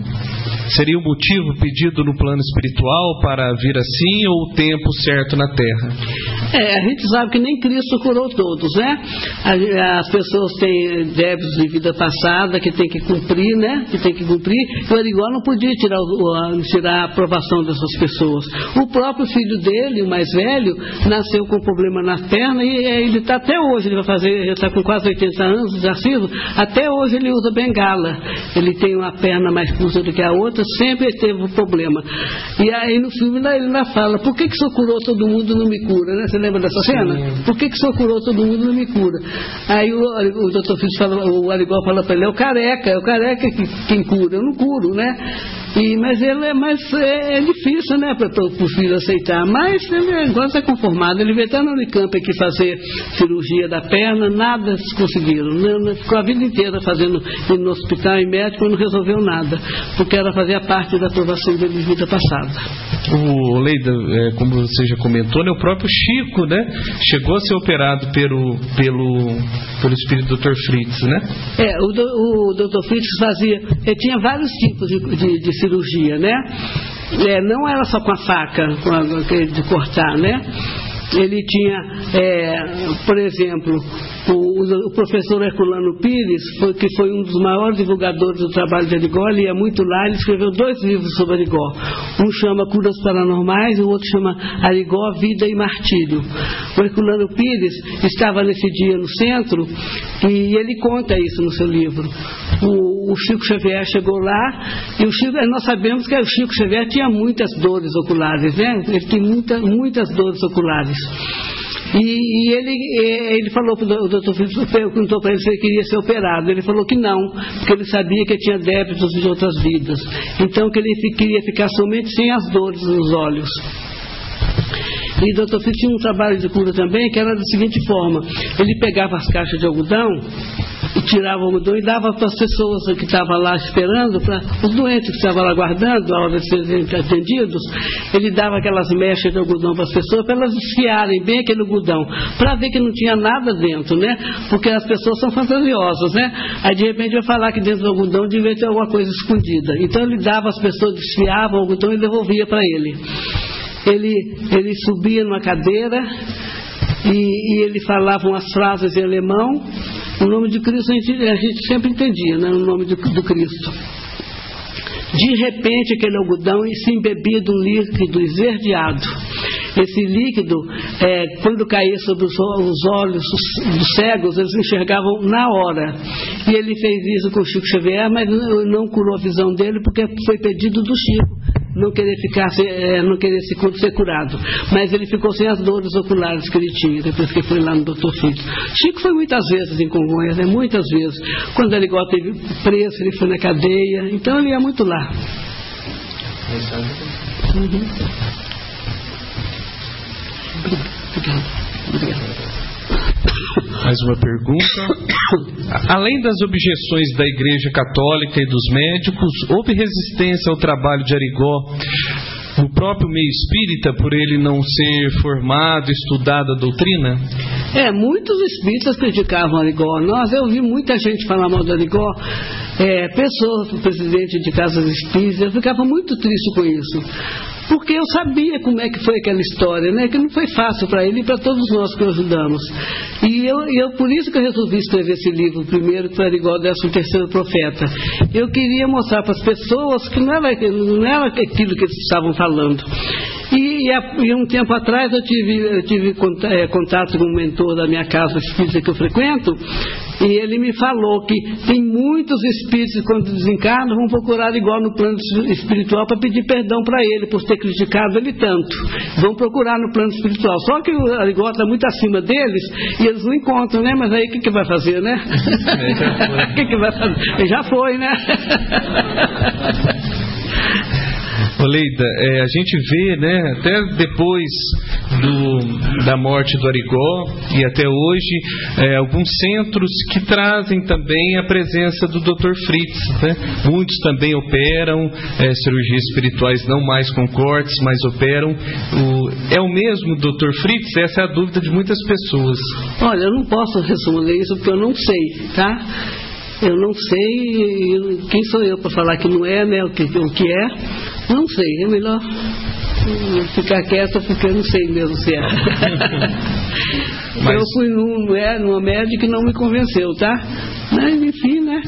S2: Seria o motivo pedido no plano espiritual para vir assim ou o tempo certo na Terra?
S3: É, a gente sabe que nem Cristo curou todos, né? As pessoas têm débitos de vida passada que tem que cumprir, né? Que tem que cumprir. O Arigó não podia tirar, tirar a aprovação dessas pessoas. O próprio filho dele, o mais velho, nasceu com problema na perna e ele está até hoje, ele vai fazer, ele está com quase 80 anos de assíduo, até hoje ele usa bengala. Ele tem uma perna mais curta do que a outra, sempre teve um problema. E aí no filme ele ainda fala, por que, que o senhor curou todo mundo e não me cura, né? Lembra dessa cena? Sim. Por que, que o senhor curou todo mundo e não me cura? Aí o, o doutor Fitz fala, o Arigó fala para ele, é o careca, é o careca que, quem cura, eu não curo, né? E, mas ele é, mais é, é difícil, né, para o filho aceitar. Mas ele agora está conformado. Ele veio até no Unicamp aqui fazer cirurgia da perna, nada conseguiram. Né, ficou a vida inteira fazendo no hospital e médico não resolveu nada, porque era fazer a parte da aprovação dele de vida passada.
S2: O Leida, é, como você já comentou, né, o próprio Chico, né, chegou a ser operado pelo, pelo, pelo espírito Dr. Fritz, né?
S3: É, o, o Dr. Fritz fazia, ele tinha vários tipos de, de, de cirurgia, né? É, não era só com a faca com a, de cortar, né? Ele tinha, é, por exemplo, o, o, professor Herculano Pires, que foi um dos maiores divulgadores do trabalho de Arigó, ele ia muito lá, ele escreveu dois livros sobre Arigó. Um chama Curas Paranormais e o outro chama Arigó, Vida e Martírio. O Herculano Pires estava nesse dia no centro e ele conta isso no seu livro. O, o Chico Xavier chegou lá e o Chico, nós sabemos que o Chico Xavier tinha muitas dores oculares, né? Ele tem muita, muitas dores oculares. E, e ele, ele falou para o doutor Felipe, [laughs] perguntou para ele se ele queria ser operado. Ele falou que não, porque ele sabia que tinha débitos de outras vidas. Então que ele queria ficar somente sem as dores nos olhos. E o doutor Felipe tinha um trabalho de cura também, que era da seguinte forma: ele pegava as caixas de algodão e tirava o algodão e dava para as pessoas que estavam lá esperando, para os doentes que estavam lá guardando a hora de serem atendidos, ele dava aquelas mechas de algodão para as pessoas, para elas desfiarem bem aquele algodão, para ver que não tinha nada dentro, né? Porque as pessoas são fantasiosas, né? Aí de repente vai falar que dentro do algodão devia ter alguma coisa escondida. Então ele dava as pessoas, desfiava o algodão e devolvia para ele. Ele, ele subia numa cadeira e, e ele falava umas frases em alemão o nome de Cristo a gente, a gente sempre entendia, né? O nome do, do Cristo. De repente, aquele algodão se embebia de um líquido esverdeado. Esse líquido, é, quando caía sobre os, os olhos dos cegos, eles enxergavam na hora. E ele fez isso com o Chico Xavier, mas não, não curou a visão dele porque foi pedido do Chico não querer ficar, é, não querer se, ser curado. Mas ele ficou sem as dores oculares que ele tinha depois que foi lá no doutor Fito. Chico foi muitas vezes em Congonhas, né? muitas vezes. Quando ele igual teve preso, ele foi na cadeia, então ele ia muito lá. Uhum.
S2: Obrigado. Obrigado. Mais uma pergunta. Além das objeções da Igreja Católica e dos médicos, houve resistência ao trabalho de Arigó no próprio meio espírita por ele não ser formado, estudado a doutrina?
S3: É, muitos espíritas criticavam Arigó. Nós, eu vi muita gente falar mal do Arigó. É, pessoas, presidente de casas espíritas, eu ficava muito triste com isso porque eu sabia como é que foi aquela história, né? Que não foi fácil para ele e para todos nós que o ajudamos. E eu, eu, por isso que eu resolvi escrever esse livro primeiro, que era igual ao terceiro profeta. Eu queria mostrar para as pessoas que não era, não era aquilo que eles estavam falando. E, e, um tempo atrás eu tive, eu tive é, contato com um mentor da minha casa espírita que eu frequento, e ele me falou que tem muitos espíritos, quando desencarnam, vão procurar igual no plano espiritual para pedir perdão para ele por ter criticado ele tanto. Vão procurar no plano espiritual. Só que o Arigó está muito acima deles e eles não encontram, né? Mas aí o que, que vai fazer, né? [laughs] [laughs] O que, que vai fazer? Já foi, né? [laughs]
S2: Leida, é, a gente vê, né, até depois do, da morte do Arigó e até hoje, é, alguns centros que trazem também a presença do Dr. Fritz. Né? Muitos também operam é, cirurgias espirituais, não mais com cortes, mas operam. O, é o mesmo Dr. Fritz? Essa é a dúvida de muitas pessoas.
S3: Olha, eu não posso [laughs] responder isso porque eu não sei, tá? Eu não sei, quem sou eu para falar que não é, né, o que, o que é? Não sei, é melhor ficar quieto porque eu não sei mesmo se é. Mas... [laughs] Eu fui num, é, numa médica que não me convenceu, tá? Mas enfim, né?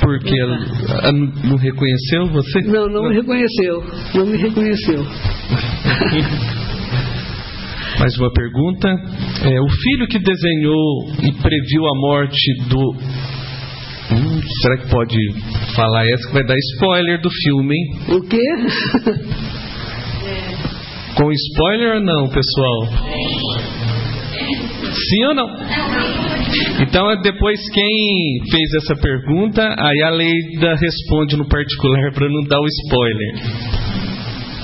S2: Porque ela, ela não reconheceu você?
S3: Não, não me reconheceu. Não me reconheceu. [laughs]
S2: Mais uma pergunta. É, o filho que desenhou e previu a morte do. Hum, será que pode falar essa que vai dar spoiler do filme, hein?
S3: O quê?
S2: Com spoiler ou não, pessoal? Sim ou não? Então, é depois quem fez essa pergunta, aí a Leida responde no particular para não dar o spoiler.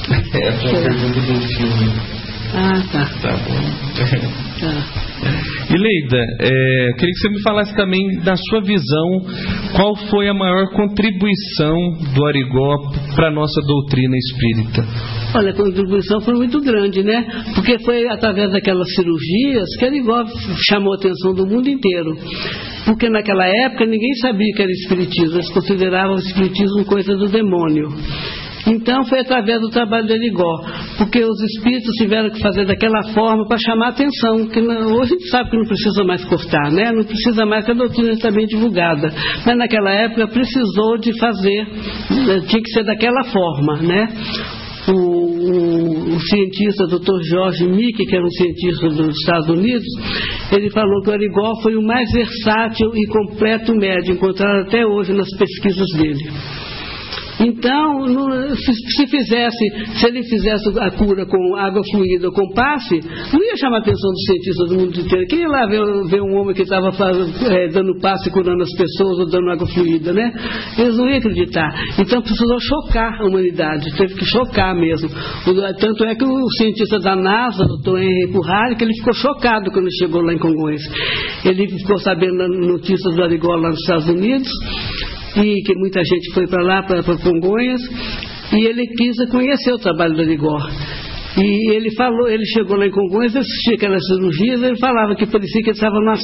S2: Essa é a pergunta do filme.
S3: Ah, tá. Tá
S2: bom. [laughs] Tá. E Leida, é, queria que você me falasse também da sua visão, qual foi a maior contribuição do Arigó para a nossa doutrina espírita?
S3: Olha, a contribuição foi muito grande, né? Porque foi através daquelas cirurgias que Arigó chamou a atenção do mundo inteiro. Porque naquela época ninguém sabia que era espiritismo, eles consideravam o espiritismo coisa do demônio. Então foi através do trabalho de Erigó, porque os espíritos tiveram que fazer daquela forma para chamar a atenção, que não, hoje a gente sabe que não precisa mais cortar, né? não precisa mais que a doutrina está bem divulgada, mas naquela época precisou de fazer, né? tinha que ser daquela forma, né? O, o, o, cientista Dr. George Mick, que era um cientista dos Estados Unidos, ele falou que o Arigó foi o mais versátil e completo médico encontrado até hoje nas pesquisas dele. Então, se, fizesse, se ele fizesse a cura com água fluida, com passe, não ia chamar a atenção dos cientistas do mundo inteiro. Quem ia lá ver, ver um homem que estava é, dando passe, curando as pessoas ou dando água fluida, né? Eles não iam acreditar. Então precisou chocar a humanidade, teve que chocar mesmo. Tanto é que o cientista da NASA, o Dr. Henry Purrari, que ele ficou chocado quando chegou lá em Congonhas. Ele ficou sabendo notícias Arigó lá nos Estados Unidos e que muita gente foi para lá, para Congonhas, e ele quis conhecer o trabalho do Arigó. E ele falou, ele chegou lá em Congonhas, assistia aquelas cirurgias, ele falava que parecia que ele estava numa,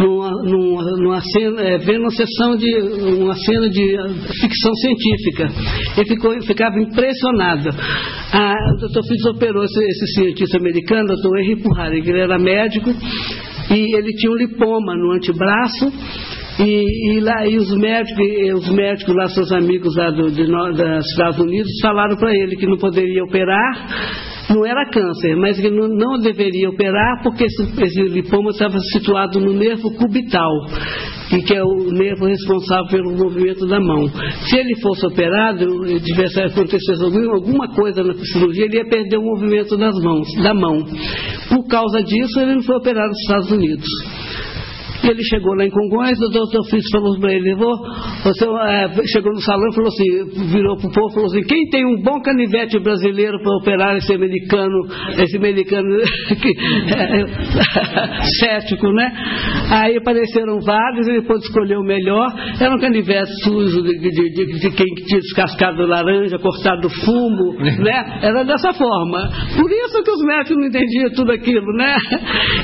S3: numa, numa, numa cena, é, vendo uma sessão de uma cena de ficção científica. Ele ficou, ficava impressionado. Ah, o Dr. Fritz operou esse, esse cientista americano, Dr. Henry Purrari, que ele era médico, e ele tinha um lipoma no antebraço e, e, lá, e os médicos, os médicos lá, seus amigos lá do, de, dos Estados Unidos, falaram para ele que não poderia operar, não era câncer, mas que não, não deveria operar porque esse, esse lipoma estava situado no nervo cubital, e que é o nervo responsável pelo movimento da mão. Se ele fosse operado, tivesse acontecido alguma coisa na cirurgia, ele ia perder o movimento das mãos, da mão. Por causa disso, ele não foi operado nos Estados Unidos. E ele chegou lá em Congonhas, o doutor Fritz falou para ele, vou, você é, chegou no salão e falou assim, virou para o povo e falou assim, quem tem um bom canivete brasileiro para operar esse americano, esse americano [laughs] cético, né? Aí apareceram vários, ele pôde escolher o melhor, era um canivete sujo de, de, de, de quem tinha descascado laranja, cortado fumo, [laughs] né? Era dessa forma. Por isso que os médicos não entendiam tudo aquilo, né?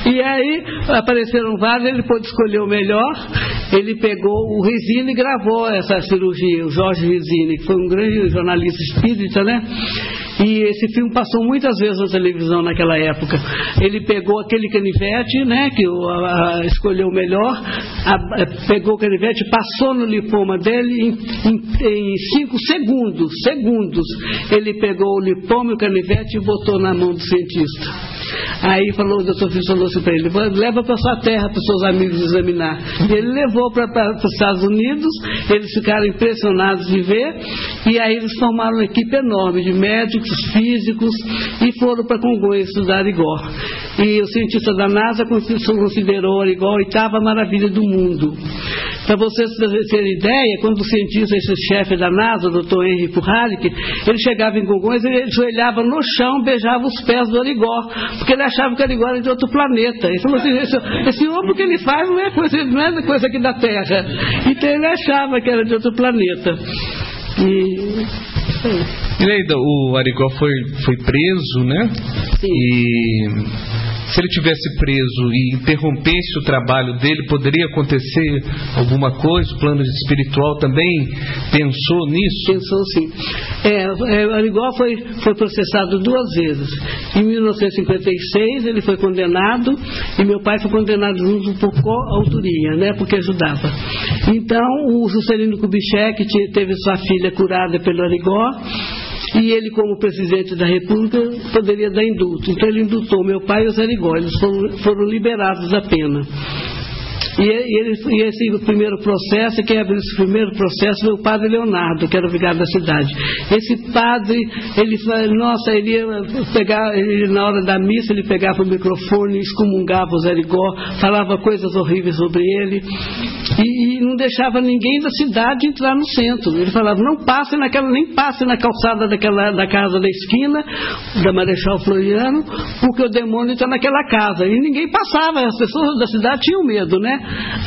S3: E aí apareceram vários, ele pôde escolher o melhor, ele pegou o Resine e gravou essa cirurgia, o Jorge Resine, que foi um grande jornalista espírita, né? E esse filme passou muitas vezes na televisão naquela época. Ele pegou aquele canivete, né, que o, a, a, escolheu o melhor, a, pegou o canivete, passou no lipoma dele em, em, em, cinco segundos, segundos. Ele pegou o lipoma e o canivete e botou na mão do cientista. Aí falou, o doutor Fitz falou assim para ele, leva para sua terra para os seus amigos examinar. E ele levou para os Estados Unidos, eles ficaram impressionados de ver, e aí eles formaram uma equipe enorme de médicos, físicos, e foram para Congonhas estudar Arigó. E o cientista da NASA considerou Arigó a oitava maravilha do mundo. Para vocês terem ideia, quando o cientista, esse chefe da NASA, o doutor Henry Puhalik, ele chegava em Congonhas, ele ajoelhava no chão, beijava os pés do Arigó, porque ele achava que o Arigó era de outro planeta. Ele falou assim, esse, esse ovo que ele faz não é, coisa, não é coisa aqui da Terra. Então ele achava que era de outro planeta.
S2: E... Leida, o Arigó foi, foi preso, né?
S3: Sim.
S2: E se ele tivesse preso e interrompesse o trabalho dele, poderia acontecer alguma coisa? O plano espiritual também pensou nisso?
S3: Pensou sim. É, é, Arigó foi, foi processado duas vezes. Em 1956 ele foi condenado e meu pai foi condenado junto por coautoria, né, porque ajudava. Então o Juscelino Kubitschek teve sua filha curada pelo Arigó e ele, como presidente da República, poderia dar indulto. Então ele indultou meu pai e o Zé Rigó, eles foram, foram liberados da pena. E, ele, e, esse primeiro processo, quem abriu esse primeiro processo foi o padre Leonardo, que era o vigário da cidade. Esse padre, ele nossa, ele ia pegar, ele, na hora da missa, ele pegava o microfone, excomungava o Zé Rigó, falava coisas horríveis sobre ele, e, e, não deixava ninguém da cidade entrar no centro. Ele falava, não passe naquela, nem passe na calçada daquela, da casa da esquina, da Marechal Floriano, porque o demônio está naquela casa. E ninguém passava, as pessoas da cidade tinham medo, né?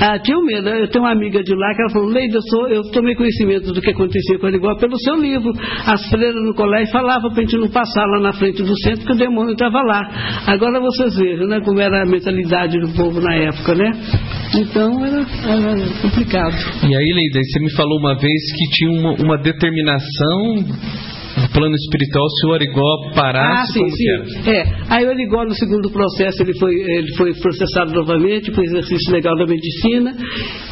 S3: Ah, tinha medo. Eu tenho uma amiga de lá que ela falou, Leida, eu, sou, eu tomei conhecimento do que acontecia com ele igual pelo seu livro. As freiras no colégio falavam para a gente não passar lá na frente do centro, que o demônio estava lá. Agora vocês vejam, né, como era a mentalidade do povo na época, né? Então era, era complicado.
S2: E aí, Leida, você me falou uma vez que tinha uma, uma determinação no plano espiritual, se o Arigó parasse,
S3: ah, sim, sim. É. Aí o Arigó, no segundo processo, ele foi, ele foi processado novamente por exercício legal da medicina,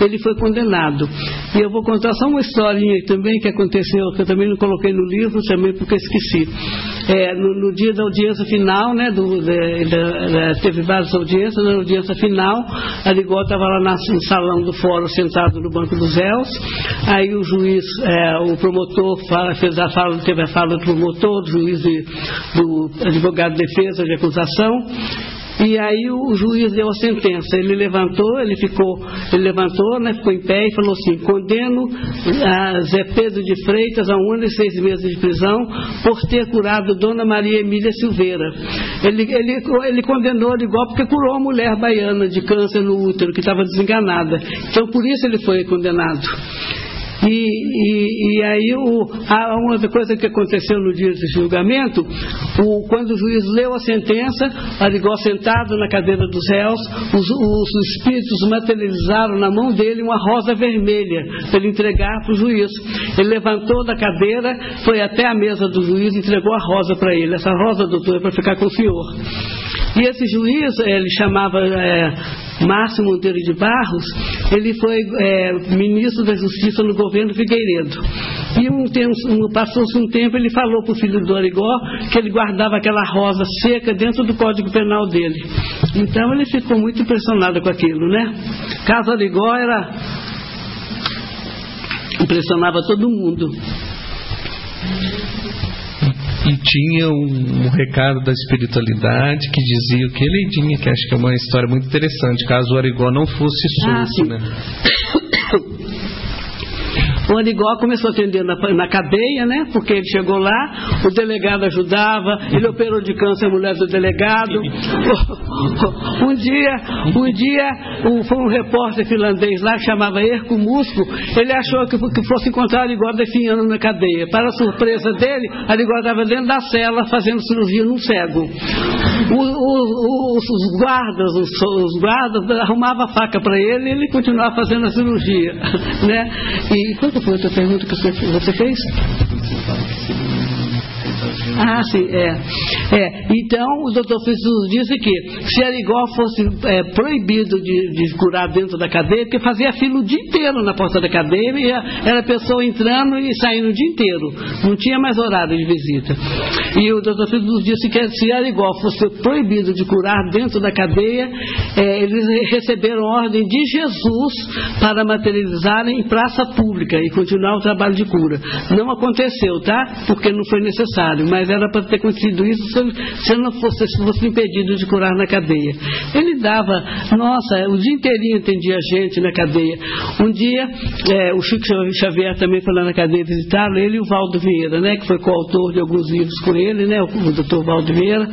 S3: ele foi condenado. E eu vou contar só uma historinha também que aconteceu, que eu também não coloquei no livro, também porque esqueci. É, no, no, dia da audiência final, né, do, de, de, teve várias audiências, na audiência final, Arigó estava lá na, no salão do fórum, sentado no banco dos réus, aí o juiz, é, o promotor fala, fez a fala, teve a fala do promotor, do juiz e do advogado de defesa de acusação. E aí o juiz deu a sentença. Ele levantou, ele ficou, ele levantou, né, ficou em pé e falou assim: condeno a Zé Pedro de Freitas a um ano e seis meses de prisão por ter curado Dona Maria Emília Silveira. Ele, ele, ele condenou ele igual porque curou a mulher baiana de câncer no útero, que estava desenganada. Então por isso ele foi condenado. E, e, e aí o, uma outra coisa que aconteceu no dia desse julgamento, o, quando o juiz leu a sentença, Arigó sentado na cadeira dos réus, os, os espíritos materializaram na mão dele uma rosa vermelha para ele entregar para o juiz. Ele levantou da cadeira, foi até a mesa do juiz e entregou a rosa para ele. Essa rosa, doutor, é para ficar com o senhor. E esse juiz, ele chamava é, Márcio Monteiro de Barros, ele foi é, ministro da Justiça no governo Figueiredo. E um um, passou-se um tempo, ele falou para o filho do Arigó que ele guardava aquela rosa seca dentro do Código Penal dele. Então ele ficou muito impressionado com aquilo, né? Caso Arigó era. impressionava todo mundo
S2: e tinha um, um, recado da espiritualidade que dizia o que ele tinha, que acho que é uma história muito interessante, caso o Arigó não fosse solto, ah, né? [coughs]
S3: O Arigó começou a atender na, na, cadeia, né? Porque ele chegou lá, o delegado ajudava, ele operou de câncer a mulher do delegado. [laughs] Um dia, um dia, um, foi um repórter finlandês lá chamava Erco Musco, ele achou que, que fosse encontrar o Arigó definhando na cadeia. Para a surpresa dele, o Arigó estava dentro da cela fazendo cirurgia num cego. O, o, os, os, guardas, os, os guardas arrumavam a faca para ele e ele continuava fazendo a cirurgia. [laughs] Né? E qual foi outra pergunta que você, você fez? Ah, sim, é. é. Então, o doutor Jesus disse que se Arigó fosse é, proibido de, de, curar dentro da cadeia, porque fazia fila o dia inteiro na porta da cadeia, e era pessoa entrando e saindo o dia inteiro. Não tinha mais horário de visita. E o doutor Jesus disse que se Arigó fosse proibido de curar dentro da cadeia, é, eles receberam ordem de Jesus para materializarem em praça pública e continuar o trabalho de cura. Não aconteceu, tá? Porque não foi necessário mas era para ter acontecido isso se ele não fosse, se fosse impedido de curar na cadeia. Ele dava, nossa, o dia inteirinho atendia gente na cadeia. Um dia, é, o Chico Xavier também foi lá na cadeia visitá-lo, ele e o Valdo Vieira, né, que foi coautor de alguns livros com ele, né, o doutor Valdo Vieira.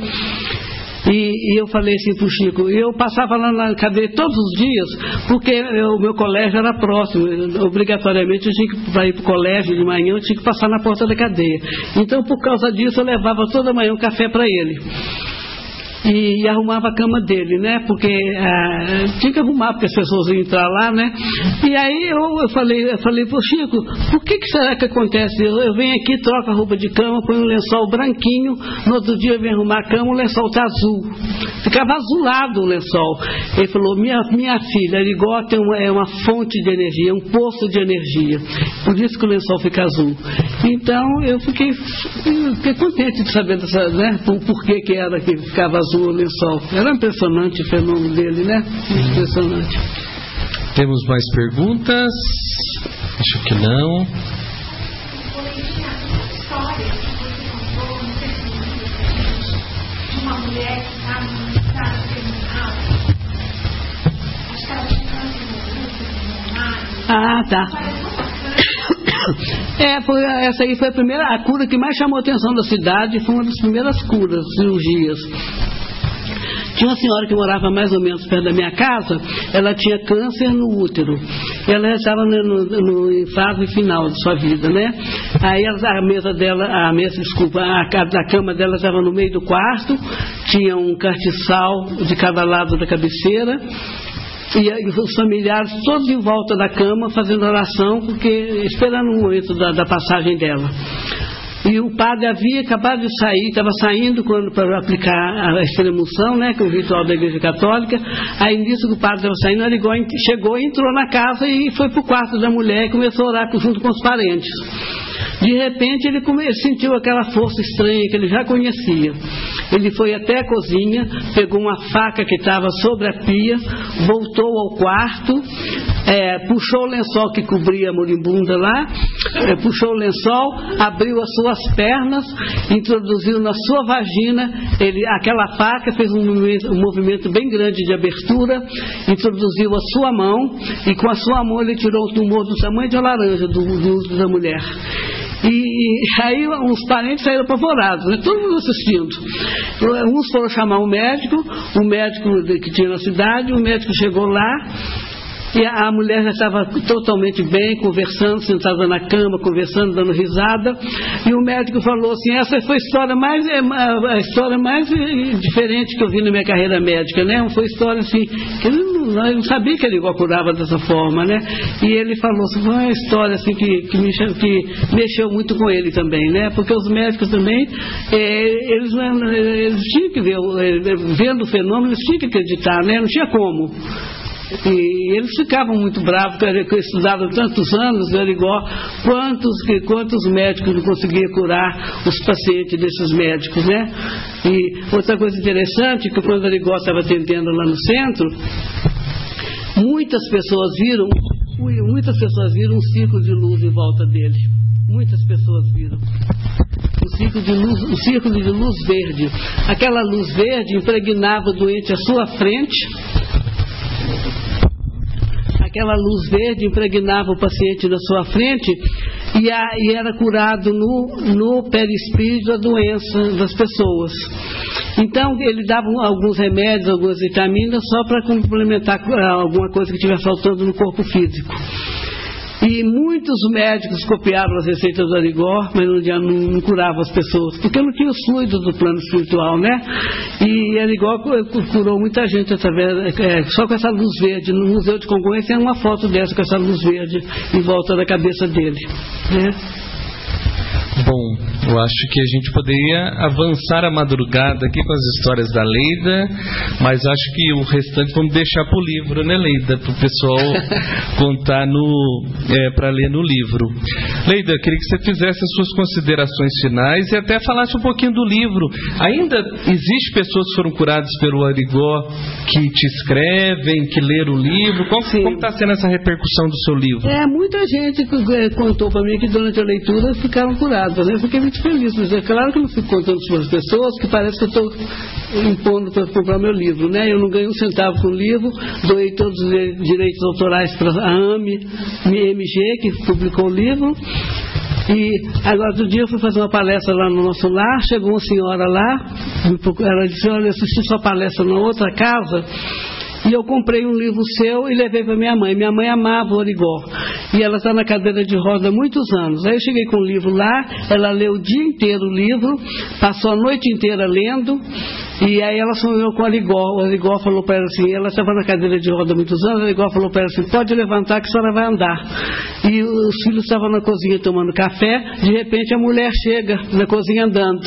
S3: E, e, eu falei assim para o Chico, eu passava lá na cadeia todos os dias, porque o meu colégio era próximo, obrigatoriamente eu tinha que ir para o colégio de manhã, eu tinha que passar na porta da cadeia. Então, por causa disso, eu levava toda manhã um café para ele e, e, arrumava a cama dele, né? Porque ah, tinha que arrumar porque as pessoas iam entrar lá, né? E aí eu, eu falei, eu falei pro Chico, por que, que será que acontece? Eu, eu venho aqui, troco a roupa de cama, ponho um lençol branquinho, no outro dia eu venho arrumar a cama, o lençol tá azul. Ficava azulado o lençol. Ele falou, minha, minha filha, ele gosta uma, é uma fonte de energia, um poço de energia. Por isso que o lençol fica azul. Então eu fiquei, fiquei contente de saber dessa, né? Por, por que, que era que ficava azul o lençol. Era impressionante o fenômeno dele, né? Impressionante.
S2: Temos mais perguntas? Acho que não.
S3: Ah, tá. É, foi, essa aí foi a primeira, a cura que mais chamou a atenção da cidade, foi uma das primeiras curas, cirurgias. Tinha uma senhora que morava mais ou menos perto da minha casa, ela tinha câncer no útero. Ela estava no, no, no, fase final de sua vida, né? Aí a mesa dela, a mesa, desculpa, a, a cama dela estava no meio do quarto, tinha um cartiçal de cada lado da cabeceira, e os familiares todos em volta da cama fazendo oração, porque esperando o momento da, da passagem dela. E o padre havia acabado de sair, estava saindo quando para aplicar a extremoção, né, que é o ritual da Igreja Católica. Aí nisso que o padre estava saindo, ele chegou, entrou na casa e foi para o quarto da mulher e começou a orar junto com os parentes. De repente ele, sentiu aquela força estranha que ele já conhecia. Ele foi até a cozinha, pegou uma faca que estava sobre a pia, voltou ao quarto, é, puxou o lençol que cobria a moribunda lá, é, puxou o lençol, abriu as pernas, introduziu na sua vagina, ele, aquela faca fez um movimento, um movimento bem grande de abertura, introduziu a sua mão e com a sua mão ele tirou um tumor do tamanho de uma laranja do, do, da mulher. E aí os parentes saíram apavorados, né? todo mundo assistindo. Uns foram chamar um médico, o um médico que tinha na cidade, o médico chegou lá, e a mulher já estava totalmente bem, conversando, sentada na cama, conversando, dando risada. E o médico falou assim: essa foi a história mais, é, a história mais eh, diferente que eu vi na minha carreira médica, né? Foi história assim, que ele não, eu não sabia que ele curava dessa forma, né? E ele falou assim, foi uma história assim que, que, me, que mexeu muito com ele também, né? Porque os médicos também, é, eles, eles tinham que ver, vendo o fenômeno, eles tinham que acreditar, né? Não tinha como. E eles ficavam muito bravos, porque estudaram tantos anos, era igual quantos, quantos médicos não conseguiam curar os pacientes desses médicos, né? E outra coisa interessante, que quando ele estava atendendo lá no centro, muitas pessoas viram, muitas pessoas viram um círculo de luz em volta dele. Muitas pessoas viram um círculo de luz, um círculo de luz verde. Aquela luz verde impregnava o doente à sua frente aquela luz verde impregnava o paciente na sua frente e, a, e era curado no, no perispírito a doença das pessoas. Então, ele dava alguns remédios, algumas vitaminas, só para complementar alguma coisa que estiver faltando no corpo físico. E muitos médicos copiavam as receitas do Arigó, mas não, não, não curavam as pessoas, porque não tinha os fluidos do plano espiritual, né? E Arigó curou muita gente através, é, só com essa luz verde. No Museu de Congonhas tem uma foto dessa com essa luz verde em volta da cabeça dele. Né?
S2: Bom, eu acho que a gente poderia avançar a madrugada aqui com as histórias da Leida, mas acho que o restante vamos deixar para o livro, né, Leida? Para o pessoal [laughs] contar no, é, para ler no livro. Leida, queria que você fizesse as suas considerações finais e até falasse um pouquinho do livro. Ainda existe pessoas que foram curadas pelo Arigó que te escrevem, que leram o livro? Como está sendo essa repercussão do seu livro?
S3: É, muita gente é, contou para mim que durante a leitura ficaram curados né? Fiquei muito feliz, mas é claro que eu não fico contando para as pessoas que parece que eu estou impondo para comprar meu livro, né? Eu não ganhei um centavo com o livro, doei todos os direitos autorais para a AME, MG, que publicou o livro. E agora, outro dia eu fui fazer uma palestra lá no nosso lar, chegou uma senhora lá, ela disse, olha, eu assisti sua palestra na outra casa, e eu comprei um livro seu e levei para minha mãe. Minha mãe amava Origó. E ela está na cadeira de roda há muitos anos. Aí eu cheguei com o livro lá, ela leu o dia inteiro o livro, passou a noite inteira lendo. E aí ela sonhou com o Arigó. O Arigó falou para ela assim, ela estava na cadeira de roda há muitos anos, o Arigó falou para ela assim, pode levantar que a senhora vai andar. E os filhos estavam na cozinha tomando café, de repente a mulher chega na cozinha andando.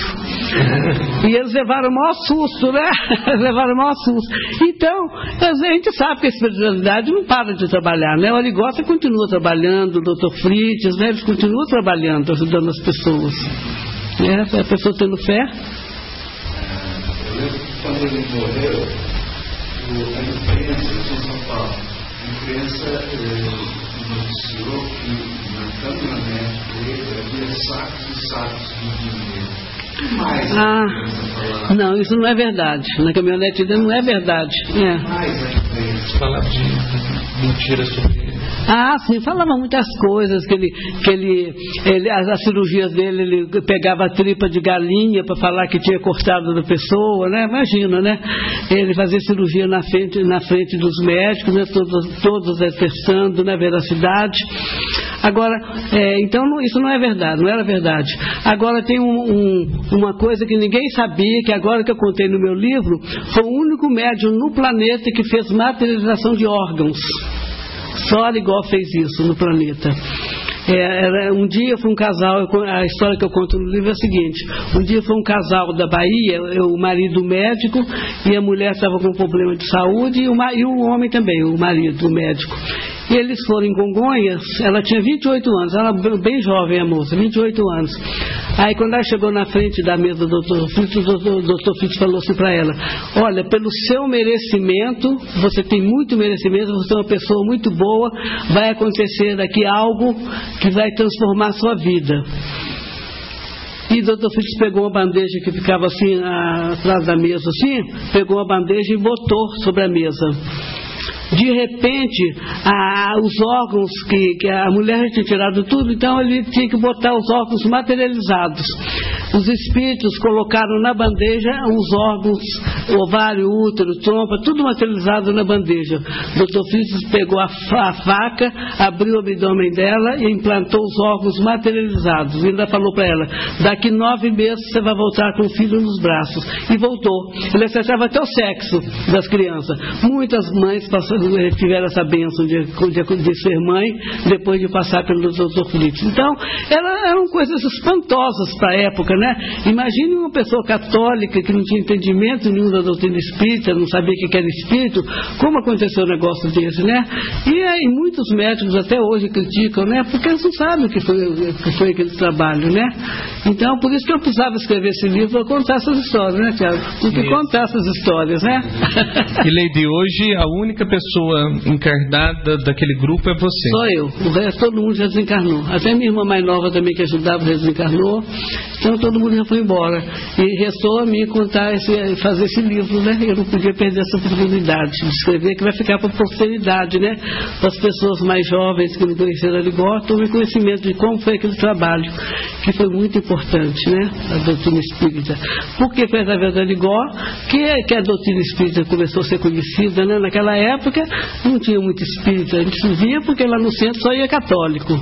S3: E eles levaram o maior susto, né? [laughs] levaram o maior susto. Então, a gente sabe que a espiritualidade não para de trabalhar, né? O Arigota continua trabalhando, o doutor Frites, né? Eles continuam trabalhando, ajudando as pessoas. Né? A pessoa tendo fé.
S4: Quando ele morreu, a imprensa em São Paulo, a imprensa eh, noticiou que na câmara médica dele havia sacos e sacos de dinheiro.
S3: Ah, não, isso não é verdade. Na caminhonete dele não é verdade. É.
S2: Falar de mentiras sobre
S3: ah, sim, falava muitas coisas, que ele, que ele, ele as, as, cirurgias dele, ele pegava a tripa de galinha para falar que tinha cortado da pessoa, né? Imagina, né? Ele fazia cirurgia na frente, na frente dos médicos, né? todos, todos atestando na veracidade. Agora, é, então isso não é verdade, não era verdade. Agora tem um, um, uma coisa que ninguém sabia, que agora que eu contei no meu livro, foi o único médium no planeta que fez materialização de órgãos. Só Arigó fez isso no planeta. É, era, um dia foi um casal, a história que eu conto no livro é a seguinte: um dia foi um casal da Bahia, o marido médico e a mulher estava com um problema de saúde e o, e o homem também, o marido, o médico. E eles foram em Congonhas, ela tinha 28 anos, ela bem jovem a moça, 28 anos. Aí quando ela chegou na frente da mesa do doutor Fritz, o doutor, Fritz falou assim para ela, olha, pelo seu merecimento, você tem muito merecimento, você é uma pessoa muito boa, vai acontecer aqui algo que vai transformar a sua vida. E o doutor Fritz pegou uma bandeja que ficava assim atrás da mesa, assim, pegou a bandeja e botou sobre a mesa de repente, a, os órgãos que, que, a mulher tinha tirado tudo, então ele tinha que botar os órgãos materializados. Os espíritos colocaram na bandeja os órgãos, ovário, útero, trompa, tudo materializado na bandeja. O doutor Físicos pegou a, a, faca, abriu o abdômen dela e implantou os órgãos materializados. E ainda falou para ela: daqui nove meses você vai voltar com o filho nos braços. E voltou. Ele acertava até o sexo das crianças. Muitas mães tiveram essa bênção de, de, de, ser mãe depois de passar pelo doutor Felipe. Então, eram coisas espantosas para a época, né? Imagine uma pessoa católica que não tinha entendimento nenhum da doutrina espírita, não sabia o que era espírito, como aconteceu um negócio desse, né? E aí muitos médicos até hoje criticam, né? Porque eles não sabem o que foi, que foi aquele trabalho, né? Então, por isso que eu precisava escrever esse livro para contar essas histórias, né, Tiago? Tem que contar essas histórias, né?
S2: E Lady, hoje a única pessoa pessoa encarnada daquele grupo é você.
S3: Só eu. O resto todo mundo já desencarnou. Até minha irmã mais nova também que ajudava já desencarnou. Então todo mundo já foi embora. E restou a mim contar esse, fazer esse livro, né? Eu não podia perder essa oportunidade de escrever, que vai ficar para a posteridade, né? Para as pessoas mais jovens que não conheceram a Ligó, tomem conhecimento de como foi aquele trabalho, que foi muito importante, né? A doutrina espírita. Porque foi através da Ligó que, que a doutrina espírita começou a ser conhecida, né? Naquela época não tinha muito espírita, a gente via porque lá no centro só ia católico.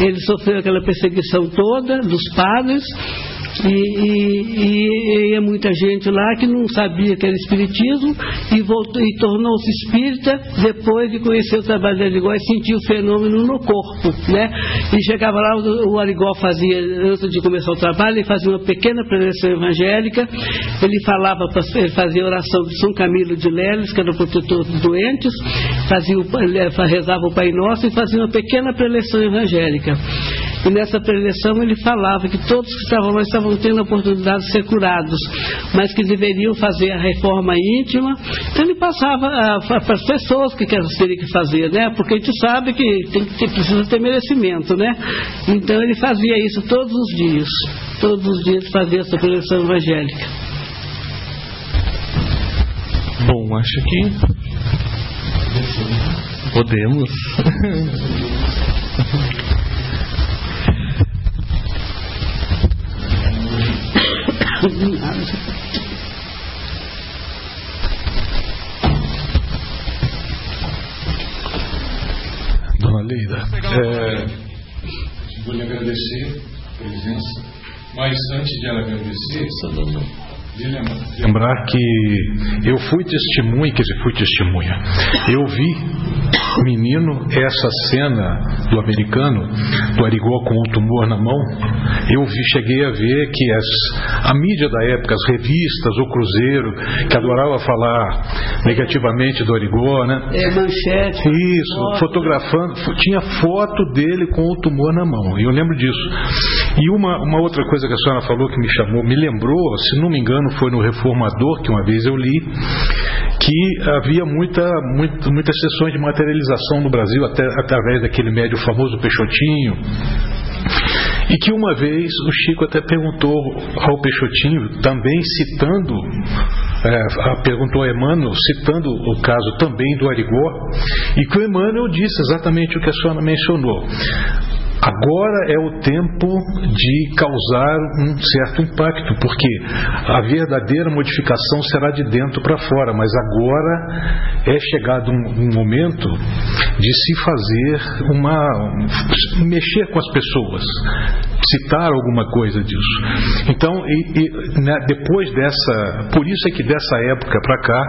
S3: Ele sofreu aquela perseguição toda dos padres e, e, e, é muita gente lá que não sabia que era espiritismo e, voltou, e tornou-se espírita depois de conhecer o trabalho de Arigó e sentir o fenômeno no corpo. Né? E chegava lá, o, o Arigó fazia, antes de começar o trabalho, ele fazia uma pequena preleção evangélica, ele falava, ele fazia oração de São Camilo de Leles, que era o protetor dos doentes, fazia, rezava o Pai Nosso e fazia uma pequena preleção evangélica. E nessa preleção ele falava que todos que estavam lá estavam tendo a oportunidade de ser curados, mas que deveriam fazer a reforma íntima. Então ele passava para as pessoas que teriam que fazer, né? Porque a gente sabe que, tem que precisa ter merecimento, né? Então ele fazia isso todos os dias. Todos os dias fazia essa preleção evangélica.
S2: Bom, acho que podemos. [laughs]
S5: Dona Leida, é, vou lhe agradecer a presença, mas antes de ela agradecer, lembrar que eu fui testemunha, quer dizer, fui testemunha. Eu vi, menino, essa cena do americano, do Arigó com o tumor na mão. Eu vi, cheguei a ver que as, a mídia da época, as revistas, o Cruzeiro, que adorava falar negativamente do Arigó, né?
S3: É, manchete.
S5: Isso, foto. fotografando, tinha foto dele com o tumor na mão. E eu lembro disso. E uma, uma outra coisa que a senhora falou que me chamou, me lembrou, se não me engano, engano, foi no Reformador, que uma vez eu li, que havia muita, muita, muitas sessões de materialização no Brasil, até através daquele médio famoso Peixotinho. E que uma vez o Chico até perguntou ao Peixotinho, também citando, é, perguntou a Emmanuel, citando o caso também do Arigó, e que o Emmanuel disse exatamente o que a senhora mencionou. Agora é o tempo de causar um certo impacto, porque a verdadeira modificação será de dentro para fora, mas agora é chegado um, um, momento de se fazer uma. mexer com as pessoas, citar alguma coisa disso. Então, e, e, né, depois dessa. por isso é que dessa época para cá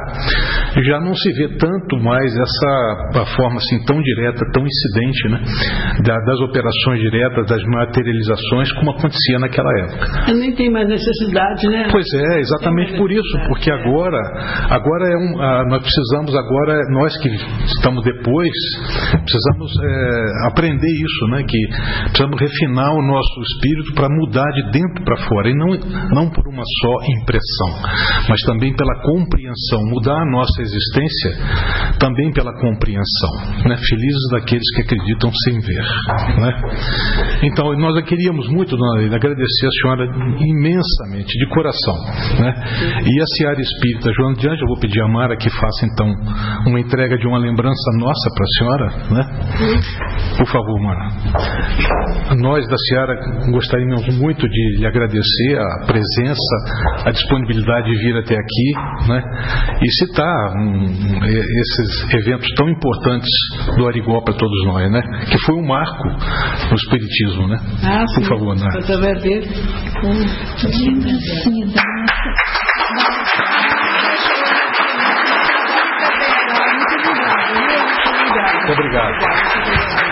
S5: já não se vê tanto mais essa forma assim tão direta, tão incidente né, das operações diretas das materializações como acontecia naquela época.
S3: Nem tem mais necessidade, né?
S5: Pois é, exatamente por isso, porque agora, agora é um, ah, nós precisamos agora nós que estamos depois precisamos é, aprender isso, né? Que precisamos refinar o nosso espírito para mudar de dentro para fora e não não por uma só impressão, mas também pela compreensão, mudar a nossa existência também pela compreensão, né? Felizes daqueles que acreditam sem ver, né? Então, nós queríamos muito, dona agradecer a senhora imensamente, de coração. Né? E a Seara Espírita Joana de eu vou pedir a Mara que faça então uma entrega de uma lembrança nossa para a senhora. Né? Por favor, Mara. Nós da Seara gostaríamos muito de lhe agradecer a presença, a disponibilidade de vir até aqui né? e citar um, esses eventos tão importantes do Arigó para todos nós, né? que foi um marco no Espiritismo, né?
S3: Ah,
S5: Por favor, Nara.
S3: Através dele.
S5: Muito obrigado.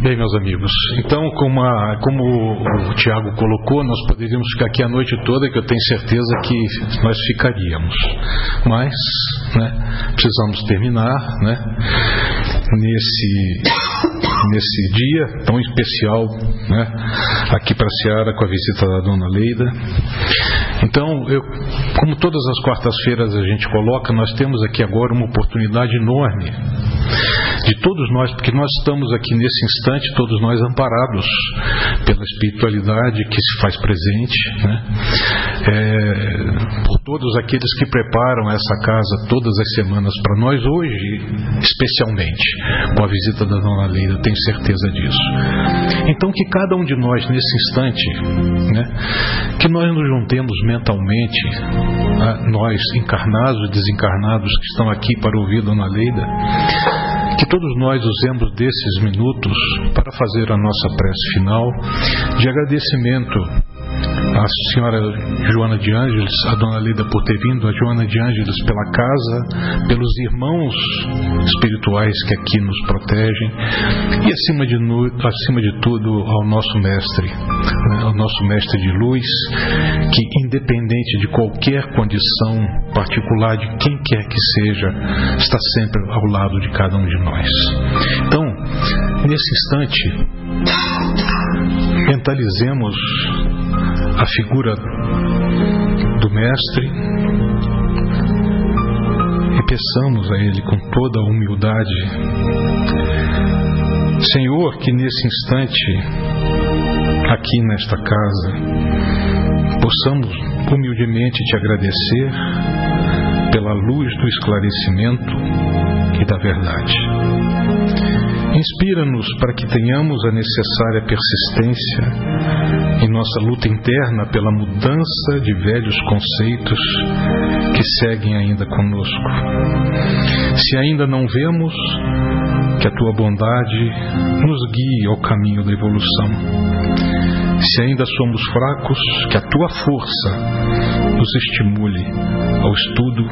S5: Bem, meus amigos, então, como, a, como o Tiago colocou, nós poderíamos ficar aqui a noite toda, que eu tenho certeza que nós ficaríamos. Mas, né, precisamos terminar, né, nesse nesse dia tão especial né, aqui para Seara com a visita da dona Leida. Então, eu, como todas as quartas-feiras a gente coloca, nós temos aqui agora uma oportunidade enorme de todos nós, porque nós estamos aqui nesse instante, todos nós amparados pela espiritualidade que se faz presente, né? é, por todos aqueles que preparam essa casa todas as semanas para nós, hoje especialmente, com a visita da Dona Leila, tenho certeza disso. Então, que cada um de nós nesse instante, né, que nós nos juntemos mentalmente, nós encarnados e desencarnados que estão aqui para ouvir Dona Leida, que todos nós usemos desses minutos para fazer a nossa prece final de agradecimento a senhora Joana de Ângeles, a dona Lida por ter vindo, a Joana de Ângeles pela casa, pelos irmãos espirituais que aqui nos protegem e acima de, acima de tudo ao nosso mestre, né, ao nosso mestre de luz, que independente de qualquer condição particular de quem quer que seja, está sempre ao lado de cada um de nós. Então, nesse instante, mentalizemos a figura do Mestre. E peçamos a Ele com toda a humildade, Senhor, que nesse instante, aqui nesta casa, possamos humildemente te agradecer pela luz do esclarecimento e da verdade. Inspira-nos para que tenhamos a necessária persistência em nossa luta interna pela mudança de velhos conceitos que seguem ainda conosco. Se ainda não vemos, que a tua bondade nos guie ao caminho da evolução. Se ainda somos fracos, que a tua força nos estimule ao estudo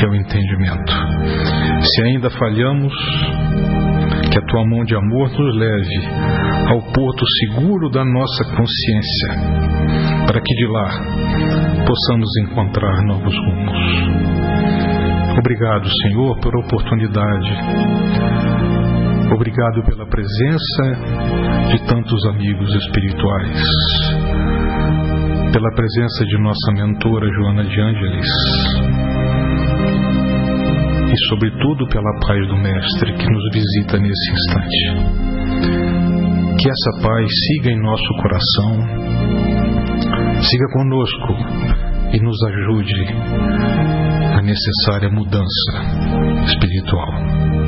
S5: e ao entendimento. Se ainda falhamos, que a tua mão de amor nos leve ao porto seguro da nossa consciência, para que de lá possamos encontrar novos rumos. Obrigado, Senhor, pela oportunidade. Obrigado pela presença de tantos amigos espirituais. Pela presença de nossa mentora Joana de Ângeles e, sobretudo, pela paz do Mestre que nos visita nesse instante. Que essa paz siga em nosso coração, siga conosco e nos ajude a necessária mudança espiritual.